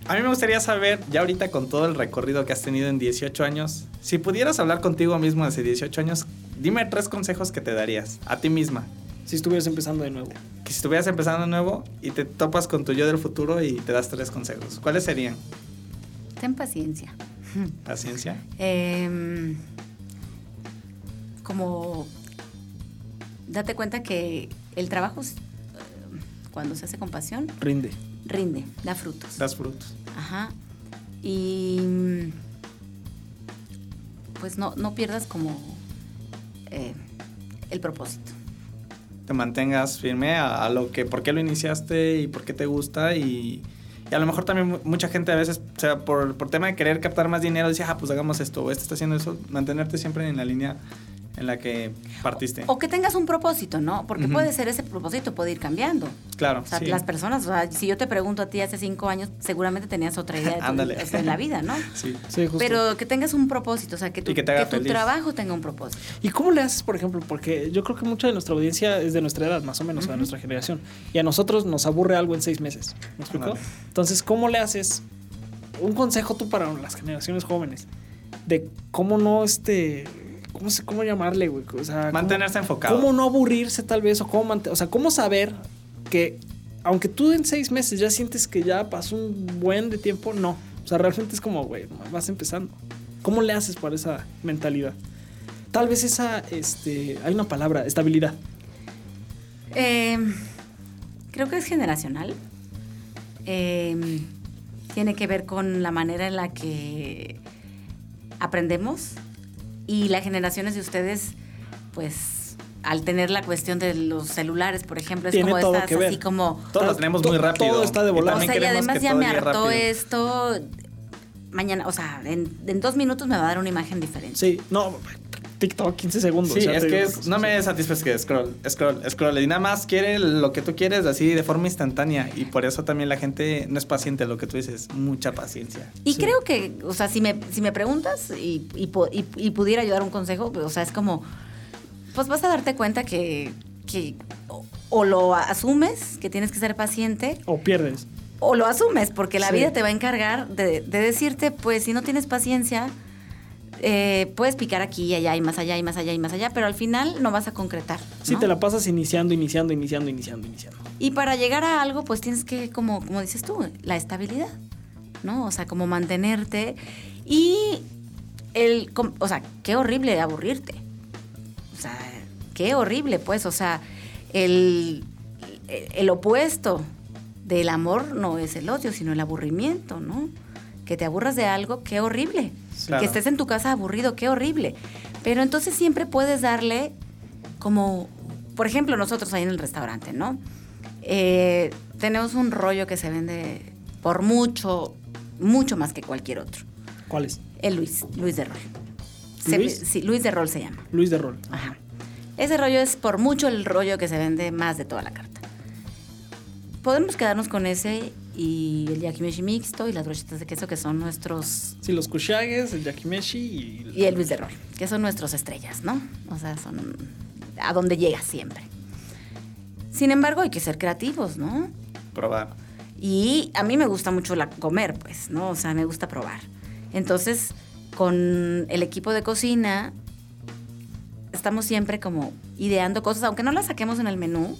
A mí me gustaría saber, ya ahorita con todo el recorrido que has tenido en 18 años, si pudieras hablar contigo mismo hace 18 años, dime tres consejos que te darías a ti misma. Si estuvieras empezando de nuevo. Que si estuvieras empezando de nuevo y te topas con tu yo del futuro y te das tres consejos, ¿cuáles serían? Ten paciencia. Paciencia. Em, como date cuenta que el trabajo, eh, cuando se hace con pasión, Rinde. rinde, da frutos. Das frutos. Ajá. Y pues no, no pierdas como eh, el propósito. Te mantengas firme a, lo que, por qué lo iniciaste y por qué te gusta y, a lo mejor también mu- mucha gente a veces, o sea, por, por tema de querer captar más dinero, dice, ah, pues hagamos esto, o este está haciendo eso, mantenerte siempre en la línea en la que partiste. O que tengas un propósito, ¿no? Porque puede ser ese propósito, puede ir cambiando. Claro, O sea, sí. las personas, o sea, si yo te pregunto a ti hace cinco años, seguramente tenías otra idea de tu- Ándale. o sea, en la vida, ¿no? Sí. Sí, justo. Pero que tengas un propósito, o sea, que tu, Y que te haga tu feliz. trabajo tenga un propósito. ¿Y cómo le haces, por ejemplo? Porque yo creo que mucha de nuestra audiencia es de nuestra edad, más o menos, o de nuestra generación. Y a nosotros nos aburre algo en seis meses. ¿Me explico? Ándale. Entonces, ¿cómo le haces? Un consejo tú para las generaciones jóvenes de cómo no, este. ¿Cómo, se- cómo llamarle, güey? O sea, cómo- Mantenerse enfocado. ¿Cómo no aburrirse, tal vez? O cómo, o sea, cómo saber que, aunque tú en seis meses ya sientes que ya pasó un buen de tiempo, no. O sea, realmente es como, güey, vas empezando. ¿Cómo le haces para esa mentalidad? Tal vez esa, este, hay una palabra, estabilidad. Eh, creo que es generacional. Eh, tiene que ver con la manera en la que aprendemos y las generaciones de ustedes, pues, al tener la cuestión de los celulares, por ejemplo, es Tiene como todo ver. así como... Todo lo tenemos muy rápido. todo está de volada. O sea, y además ya me hartó rápido. esto. Mañana, o sea, en, en dos minutos me va a dar una imagen diferente. Sí, no, TikTok, 15 segundos. Sí, es que es- no me satisface que scroll, scroll, scroll. Y nada más quiere lo que tú quieres así de forma instantánea. Y por eso también la gente no es paciente, lo que tú dices, mucha paciencia. Y Sí. creo que, o sea, si me, si me preguntas y, y, po- y- y pudiera ayudar un consejo, pues, o sea, es como, pues vas a darte cuenta que, que o, o lo asumes, que tienes que ser paciente, O pierdes. o lo asumes, porque la Sí. vida te va a encargar de, de decirte, pues si no tienes paciencia, eh, puedes picar aquí y allá y más allá y más allá y más allá, pero al final no vas a concretar. Sí, ¿no? te la pasas iniciando, iniciando, iniciando, iniciando, iniciando. Y para llegar a algo, pues tienes que, como, como dices tú, la estabilidad, ¿no? O sea, como mantenerte. Y el, o sea, qué horrible aburrirte. O sea, qué horrible, pues, o sea, el, el opuesto del amor no es el odio, sino el aburrimiento, ¿no? Que te aburras de algo, qué horrible. Claro. Que estés en tu casa aburrido, qué horrible. Pero entonces siempre puedes darle como, por ejemplo, nosotros ahí en el restaurante, ¿no? Eh, tenemos un rollo que se vende por mucho, mucho más que cualquier otro. ¿Cuál es? El Luis, Luis de Rol. Se- ¿Luis? sí, Luis de Rol se llama. Luis de Rol. Ajá. Ese rollo es por mucho el rollo que se vende más de toda la carta. Podemos quedarnos con ese y el yakimeshi mixto y las brochetas de queso que son nuestros... Sí, los kushages, el yakimeshi y... Y el Luis de Rol, que son nuestros estrellas, ¿no? O sea, son a donde llega siempre. Sin embargo, hay que ser creativos, ¿no? Probar. Y a mí me gusta mucho la comer, pues, ¿no? O sea, me gusta probar. Entonces, con el equipo de cocina, estamos siempre como ideando cosas, aunque no las saquemos en el menú.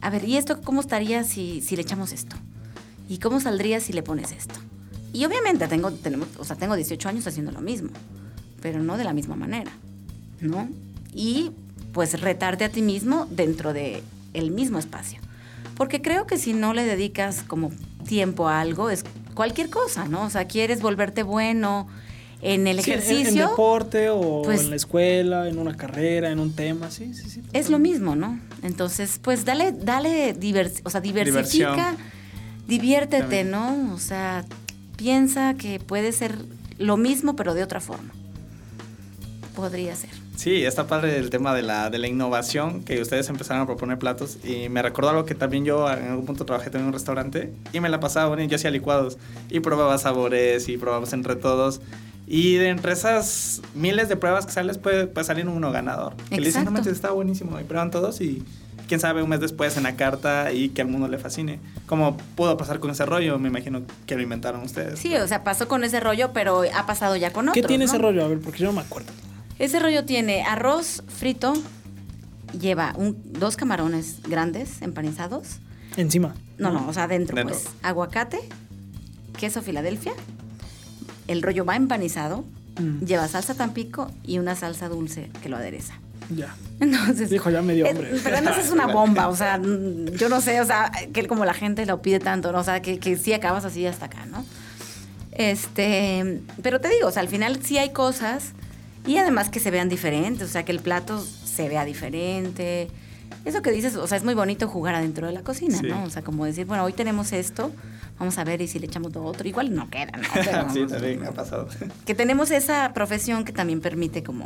A ver, ¿y esto cómo estaría si, si le echamos esto? ¿Y cómo saldría si le pones esto? Y obviamente tengo, tenemos, o sea, tengo 18 años haciendo lo mismo, pero no de la misma manera, ¿no? Y pues retarte a ti mismo dentro de el mismo espacio. Porque creo que si no le dedicas como tiempo a algo, es cualquier cosa, ¿no? O sea, quieres volverte bueno en el Sí, en- ejercicio. En, deporte o pues- en la escuela, en una carrera, en un tema, sí, sí, sí. es lo mismo, ¿no? Entonces, pues dale, dale, divers- o sea, diversifica, Diversión. Diviértete. ¿no? O sea, piensa que puede ser lo mismo, pero de otra forma. Podría ser. Sí, está padre el tema de la, de la innovación, que ustedes empezaron a proponer platos. Y me recordó algo que también yo en algún punto trabajé también en un restaurante y me la pasaba bueno, yo hacía licuados y probaba sabores y probábamos entre todos. Y de entre esas miles de pruebas que sales puede, puede salir uno ganador. Que le dicen, no Exacto. manches, está buenísimo. Y prueban todos y quién sabe un mes después en la carta y que al mundo le fascine. Como pudo pasar con ese rollo, me imagino que lo inventaron ustedes. Sí, o sea, pasó con ese rollo, pero ha pasado ya con otros. ¿Qué tiene ¿no? ese rollo? A ver, porque yo no me acuerdo. Ese rollo tiene arroz frito, lleva un- dos camarones grandes empanizados. Encima. No, no, o sea, adentro, Dentro. pues. Aguacate, queso Filadelfia, el rollo va empanizado, Mm. lleva salsa tampico y una salsa dulce que lo adereza. Ya. Entonces. Dijo, ya me dio es- hambre. pero además es una bomba, o sea, mm, yo no sé, o sea, que como la gente lo pide tanto, ¿no? O sea, que, que sí acabas así hasta acá, ¿no? Este, pero te digo, o sea, al final sí hay cosas y además que se vean diferentes, o sea, que el plato se vea diferente. Eso que dices, o sea, es muy bonito jugar adentro de la cocina, Sí. ¿no? O sea, como decir, bueno, hoy tenemos esto, vamos a ver y si le echamos lo otro, igual no queda, ¿no? Pero, sí, también ha pasado. que tenemos esa profesión que también permite como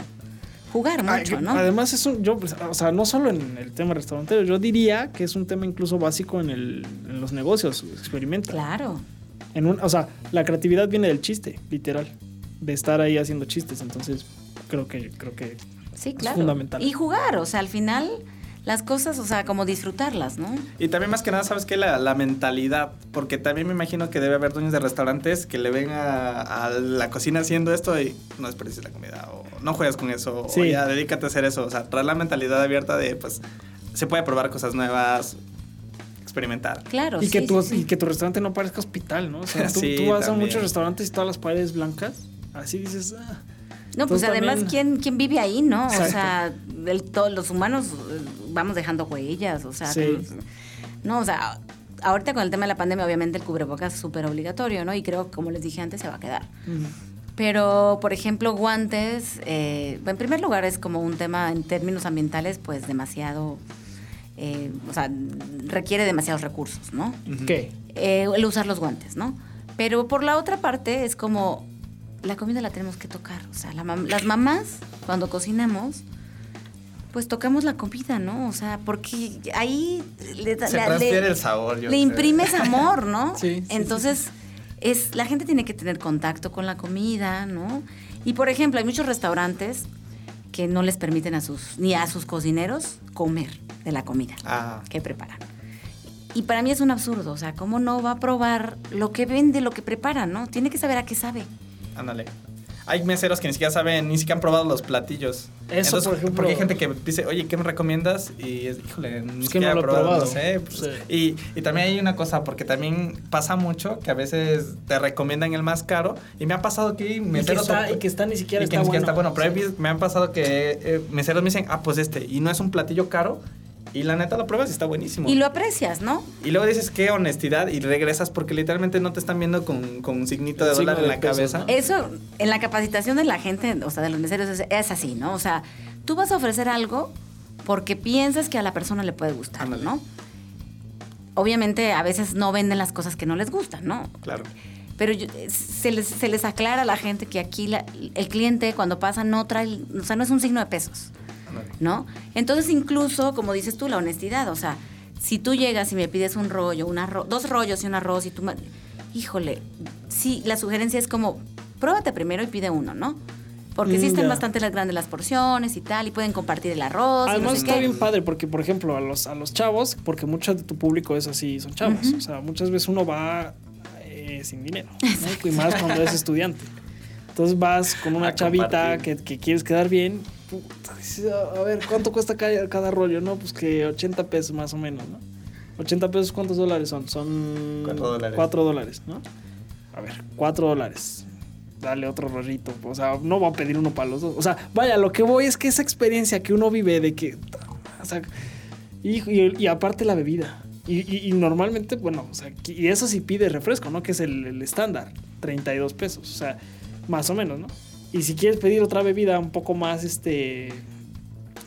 jugar mucho, Ay, ¿no? Además es un, yo, pues, o sea, no solo en el tema restaurantero, yo diría que es un tema incluso básico en, el, en los negocios, experimenta. Claro. En un, o sea, la creatividad viene del chiste, literal, de estar ahí haciendo chistes, entonces creo que, creo que Sí, Es claro. fundamental. Y jugar, o sea, al final las cosas, o sea, como disfrutarlas, ¿no? Y también más que nada, ¿sabes qué? La, la mentalidad, porque también me imagino que debe haber dueños de restaurantes que le ven a, a la cocina haciendo esto y no desperdicies la comida, o no juegues con eso, o Sí. ya dedícate a hacer eso, o sea, traer la mentalidad abierta de, pues, se puede probar cosas nuevas, experimentar. Claro. y, que sí, tu, sí, sí. y que tu restaurante no parezca hospital, ¿no? O sea, tú, Sí, tú vas a muchos restaurantes y todas las paredes blancas, así dices, ah, No, pues además, también- ¿quién, ¿quién vive ahí, no? O sea, el- todos los humanos vamos dejando huellas, o sea, Sí. que- no, o sea, ahorita con el tema de la pandemia, obviamente el cubrebocas es súper obligatorio, ¿no? Y creo, como les dije antes, se va a quedar. mm, Pero, por ejemplo, guantes, eh, en primer lugar es como un tema en términos ambientales, pues demasiado, eh, o sea, requiere demasiados recursos, ¿no? ¿qué? eh, el usar los guantes, ¿no? Pero por la otra parte es como la comida la tenemos que tocar. O sea, la mam- las mamás, cuando cocinamos, pues tocamos la comida, ¿no? O sea, porque ahí le, da- Se la- transfiere le- el sabor, yo le creo. imprimes amor, ¿no? Sí, sí, Entonces, es la gente tiene que tener contacto con la comida, ¿no? Y por ejemplo, hay muchos restaurantes que no les permiten a sus ni a sus cocineros comer de la comida Ah, que preparan. Y para mí es un absurdo, o sea, ¿cómo no va a probar lo que vende, lo que prepara, no? Tiene que saber a qué sabe. ándale. Hay meseros que ni siquiera saben, ni siquiera han probado los platillos. Eso, por ejemplo. Porque hay gente que dice, oye, ¿qué me recomiendas? Y es, híjole, ni siquiera no lo he probado, probado. no sé. pues, Sí. y, y también hay una cosa, porque también pasa mucho que a veces te recomiendan el más caro. Y me ha pasado que Y que, meseros... está, y que está ni siquiera y que está, ni bueno. siquiera está bueno. Pero Sí. me han pasado que eh, meseros me dicen, ah, pues este. Y no es un platillo caro. Y la neta lo pruebas y está buenísimo. Y lo aprecias, ¿no? Y luego dices, qué honestidad, y regresas porque literalmente no te están viendo con, con un signito de dólar en la cabeza. ¿no? Eso, en la capacitación de la gente, o sea, de los meseros, es, es así, ¿no? O sea, tú vas a ofrecer algo porque piensas que a la persona le puede gustar, Ándale. ¿no? Obviamente, a veces no venden las cosas que no les gustan, ¿no? Claro. Pero yo- se, les, se les aclara a la gente que aquí la- el cliente cuando pasa no trae, o sea, no es un signo de pesos. ¿No? Entonces, incluso, como dices tú, la honestidad, o sea, si tú llegas y me pides un rollo, un arroz, dos rollos y un arroz y tú... Híjole, sí, la sugerencia es como, pruébate primero y pide uno, ¿no? Porque sí Mm, están ya. bastante las grandes las porciones y tal, y pueden compartir el arroz. y no Además sé está qué. bien padre porque, por ejemplo, a los, a los chavos, porque mucho de tu público es así, son chavos. O sea, muchas veces uno va eh, sin dinero. ¿no? Y más cuando eres estudiante. Entonces vas con una A chavita que, que quieres quedar bien. Puta, a ver, ¿cuánto cuesta cada, cada rollo? No, pues que 80 pesos más o menos, ¿no? 80 pesos, ¿cuántos dólares son? Son Cuatro dólares. 4 dólares, ¿no? A ver, 4 dólares. Dale otro rollito. O sea, no va a pedir uno para los dos. O sea, vaya, lo que voy es que esa experiencia que uno vive de que. O sea, y, y- y aparte la bebida. Y, y- y normalmente, bueno, o sea, y eso sí pide refresco, ¿no? Que es el, el estándar, 32 pesos. O sea, más o menos, ¿no? Y si quieres pedir otra bebida un poco más, este.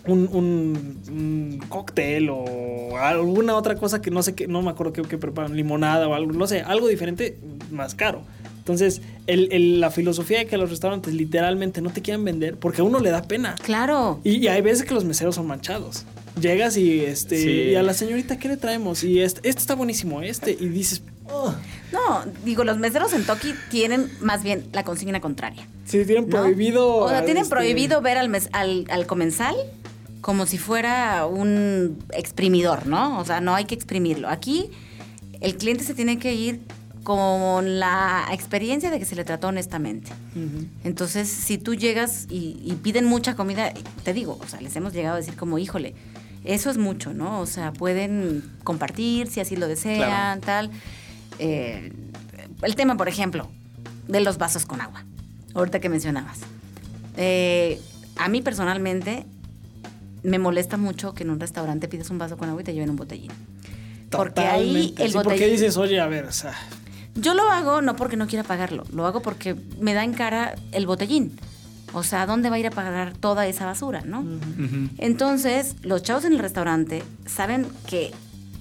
Un, un- un cóctel o alguna otra cosa que no sé qué, no me acuerdo qué, qué preparan, limonada o algo, no sé, algo diferente, más caro. Entonces, el- el- la filosofía de que los restaurantes literalmente no te quieren vender porque a uno le da pena. Claro. Y, y hay veces que los meseros son manchados. Llegas y este Sí. y a la señorita, ¿qué le traemos? Y este, este está buenísimo, este. Y dices, No, digo, los meseros en Toki tienen más bien la consigna contraria. si tienen ¿no? prohibido. O sea, tienen este, prohibido ver al, mes- al, al comensal como si fuera un exprimidor, ¿no? O sea, no hay que exprimirlo. Aquí el cliente se tiene que ir con la experiencia de que se le trató honestamente. Entonces, si tú llegas y, y piden mucha comida, te digo, o sea, les hemos llegado a decir como, híjole, eso es mucho, ¿no? O sea, pueden compartir si así lo desean, tal. Eh, el tema, por ejemplo, de los vasos con agua, ahorita que mencionabas. Eh, a mí personalmente me molesta mucho que en un restaurante pides un vaso con agua y te lleven un botellín. Porque ahí el Sí, porque botellín... dices, oye, a ver, o sea. Yo lo hago no porque no quiera pagarlo, lo hago porque me da en cara el botellín. O sea, ¿dónde va a ir a pagar toda esa basura, no? Entonces, los chavos en el restaurante saben que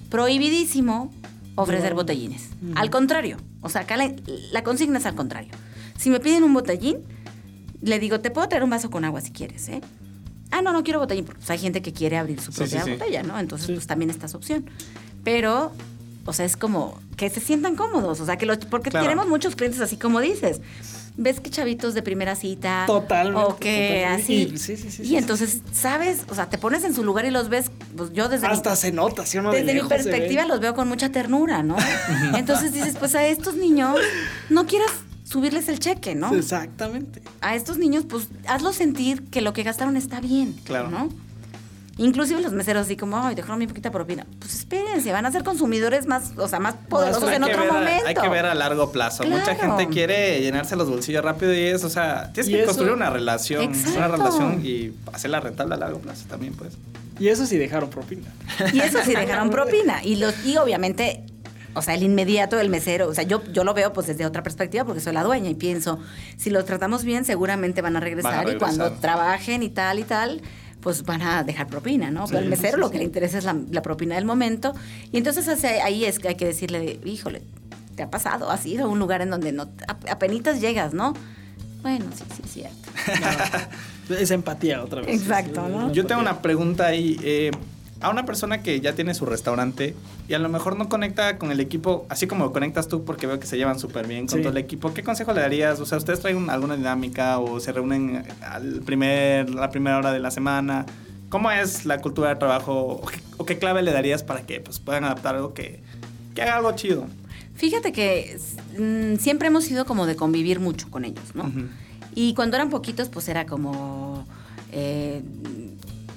prohibidísimo ofrecer botellines. Al contrario, o sea, acá la, la consigna es al contrario. Si me piden un botellín, le digo, te puedo traer un vaso con agua si quieres, ¿eh? Ah, no, no quiero botellín, porque pues, hay gente que quiere abrir su propia sí, sí. botella, ¿no? Entonces, Sí. pues también está esa opción. Pero, o sea, es como que se sientan cómodos, o sea, que los, porque Claro. tenemos muchos clientes así como dices. Ves que chavitos de primera cita. Totalmente, O que así. Y- sí, sí, sí, y entonces, ¿sabes? O sea, te pones en su lugar y los ves, pues yo desde mi- Hasta se nota, ¿sí o no? De desde mi perspectiva los veo con mucha ternura, ¿no? Entonces dices, pues a estos niños no quieras subirles el cheque, ¿no? Exactamente. A estos niños, pues hazlos sentir que lo que gastaron está bien, Claro. ¿no? Inclusive los meseros así como, ay, dejaron mi poquita propina. Pues espérense, van a ser consumidores más, o sea, más poderosos en otro ver momento. Hay que ver a largo plazo. Mucha gente quiere llenarse los bolsillos rápido y es, o sea, tienes que eso- construir una relación, una relación y hacerla rentable a largo plazo también, pues. Y eso sí dejaron propina. Y eso sí dejaron propina. Y, los, y obviamente, o sea, el inmediato del mesero, o sea, yo, yo lo veo pues desde otra perspectiva porque soy la dueña y pienso, si los tratamos bien, seguramente van a regresar, Van a y cuando trabajen y tal y tal, pues van a dejar propina, ¿no? Pero Sí, al mesero sí, lo sí. que le interesa es la, la propina del momento. Y entonces hace- ahí es que hay que decirle, híjole, ¿te ha pasado? ¿Has ido a un lugar en donde no, ap- apenitas llegas, ¿no? Bueno, sí, sí, es cierto. Es empatía otra vez. Exacto, ¿no? Yo tengo una pregunta ahí. eh, a una persona que ya tiene su restaurante y a lo mejor no conecta con el equipo, así como conectas tú porque veo que se llevan súper bien con Sí. todo el equipo, ¿qué consejo le darías? O sea, ¿ustedes traen un- alguna dinámica o se reúnen al primer, la primera hora de la semana? ¿Cómo es la cultura de trabajo o qué, clave le darías para que pues, puedan adaptar algo que, que haga algo chido? Fíjate que mm, siempre hemos sido como de convivir mucho con ellos, ¿no? Y cuando eran poquitos, pues era como. eh,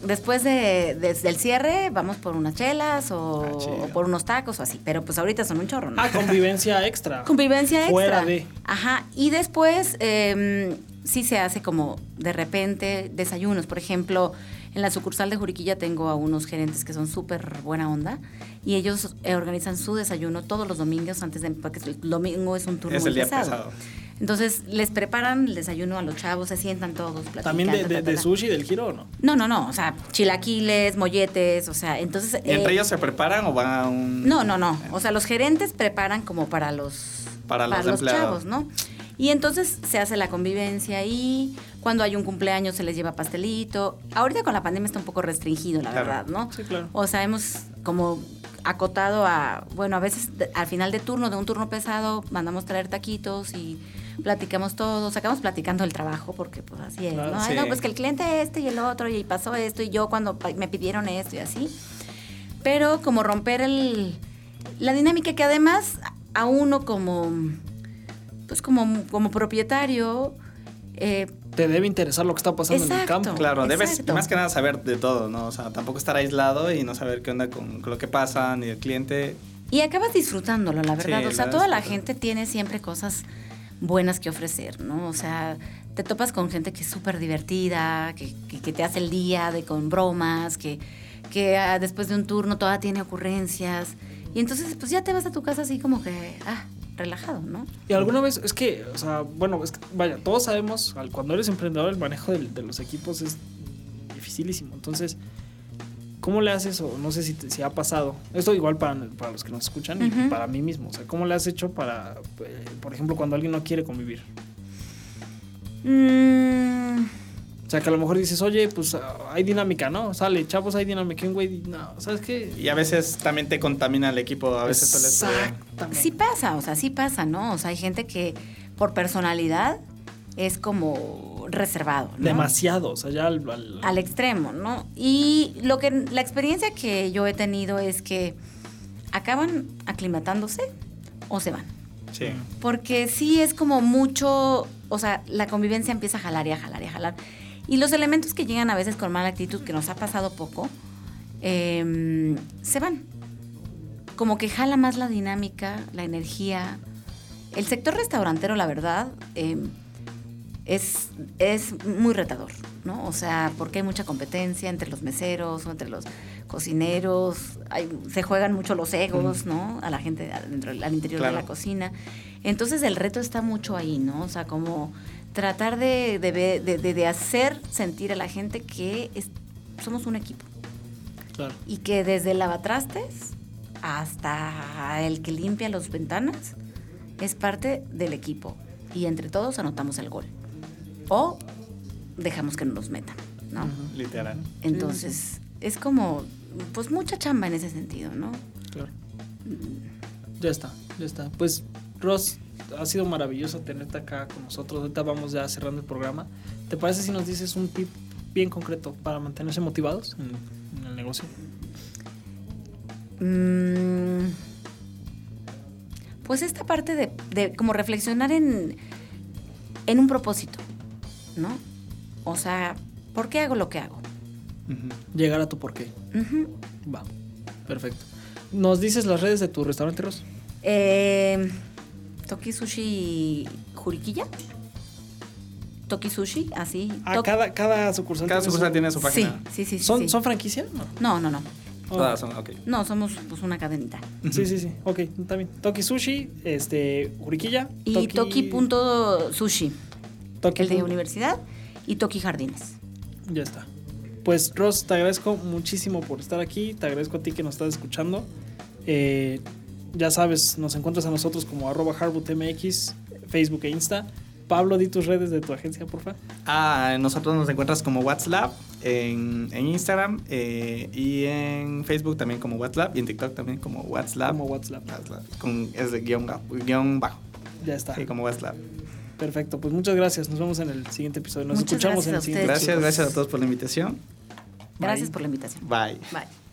después de, de- del cierre, vamos por unas chelas o, Ah, o por unos tacos o así. Pero pues ahorita son un chorro, ¿no? Ah, convivencia extra. Convivencia extra. Fuera de. Ajá. Y después eh, sí se hace como de repente desayunos. Por ejemplo, en la sucursal de Juriquilla tengo a unos gerentes que son súper buena onda y ellos eh, organizan su desayuno todos los domingos antes de porque el domingo es un turno Es muy el día pesado. pesado. Entonces les preparan el desayuno a los chavos, se sientan todos, platican. También de, ta, de, ta, ta, de ta. sushi del giro, ¿o no? No, no, no. O sea, chilaquiles, molletes, o sea, entonces. ¿Y entre eh, ellos se preparan o van a un...? no, no, no. O sea, los gerentes preparan como para los, Para los chavos, ¿no? Y entonces se hace la convivencia y cuando hay un cumpleaños se les lleva pastelito. Ahorita con la pandemia está un poco restringido, la Claro. verdad, ¿no? Sí, claro. O sea, hemos como acotado a, bueno, a veces al final de turno, de un turno pesado, mandamos traer taquitos y platicamos todo, sacamos platicando el trabajo, porque pues así es, ¿no? Ay, sí. no, pues que el cliente este y el otro, y pasó esto, y yo cuando me pidieron esto y así. Pero como romper el, la dinámica que además a uno como, pues como, como propietario, eh, Te debe interesar lo que está pasando en el campo. Claro, debes Exacto. más que nada saber de todo, ¿no? O sea, tampoco estar aislado y no saber qué onda con, con lo que pasa, ni el cliente. Y acabas disfrutándolo, la verdad. Sí, o sea, la toda la gente tiene siempre cosas buenas que ofrecer, ¿no? O sea, te topas con gente que es súper divertida, que, que- que te hace el día de con bromas, que, que ah, después de un turno toda tiene ocurrencias. Y entonces, pues ya te vas a tu casa así como que, ah, relajado, ¿no? Y alguna vez, es que, o sea, bueno, es que, vaya, todos sabemos, cuando eres emprendedor, el manejo del- de, los equipos es dificilísimo. Entonces, ¿cómo le haces? O no sé si, te- si ha pasado. Esto igual para, para los que nos escuchan y para mí mismo. O sea, ¿cómo le has hecho para, eh, por ejemplo, cuando alguien no quiere convivir? Mm, O sea, que a lo mejor dices, oye, pues ah, hay dinámica, ¿no? Sale, chavos, hay dinámica. Güey, no, ¿sabes qué? Y a veces también te contamina el equipo, a veces Exactamente. sí pasa, o sea, sí pasa, ¿no? O sea, hay gente que por personalidad es como reservado, ¿no? Demasiado, o sea, ya al, al- al extremo, ¿no? Y lo que la experiencia que yo he tenido es que acaban aclimatándose o se van. Sí. Porque sí es como mucho, o sea, la convivencia empieza a jalar y a jalar y a jalar. Y los elementos que llegan a veces con mala actitud, que nos ha pasado poco, em, se van. Como que jala más la dinámica, la energía. El sector restaurantero, la verdad, em, es, es muy retador, ¿no? O sea, porque hay mucha competencia entre los meseros o entre los cocineros, hay- se juegan mucho los egos, ¿no? A la gente adentro, al interior de la cocina. Entonces el reto está mucho ahí, ¿no? O sea, como tratar de, de de- de- de hacer sentir a la gente que es- somos un equipo Claro. y que desde el lavatrastes hasta el que limpia las ventanas es parte del equipo y entre todos anotamos el gol o dejamos que no nos metan, ¿no? Literal. Entonces es como pues mucha chamba en ese sentido, ¿no? Claro. Ya está, ya está. Pues, Ross, ha sido maravilloso tenerte acá con nosotros. Ahorita vamos ya cerrando el programa. ¿Te parece si nos dices un tip bien concreto para mantenerse motivados en, en el negocio? Mm, pues esta parte de, de como reflexionar en, en un propósito, ¿no? O sea, ¿por qué hago lo que hago? Llegar a tu porqué. Ujú. Va, perfecto. ¿Nos dices las redes de tu restaurante, Ross? Eh, Toki Sushi Juriquilla. Toki Sushi, así. Ah, Tok- cada, cada sucursal Cada tiene sucursal su- tiene su Sí, página. sí, sí. sí, ¿Son, sí. ¿Son franquicia? No. No, no, no. Oh, Todas son, ok. No, somos pues una cadenita. Sí, sí, sí. Ok, está bien. Toki Sushi, este, Juriquilla. Y Toki.sushi, Toki el de universidad, y Toki Jardines. Ya está. Pues Ross, te agradezco muchísimo por estar aquí. Te agradezco a ti que nos estás escuchando. Eh, ya sabes, nos encuentras a nosotros como arroba harbutmx, Facebook e Insta. Pablo, di tus redes de tu agencia, porfa. Ah, nosotros nos encuentras como WhatsApp en, en Instagram eh, y en Facebook también como WhatsApp y en TikTok también como WhatsApp. Como WhatsApp. WhatsApp, Con, es de guion, guion bajo. Ya está. Sí, como WhatsApp. Perfecto. Pues muchas gracias. Nos vemos en el siguiente episodio. Nos Muchas escuchamos en el siguiente Gracias, chicos. gracias a todos por la invitación. Gracias Bye. por la invitación. Bye. Bye.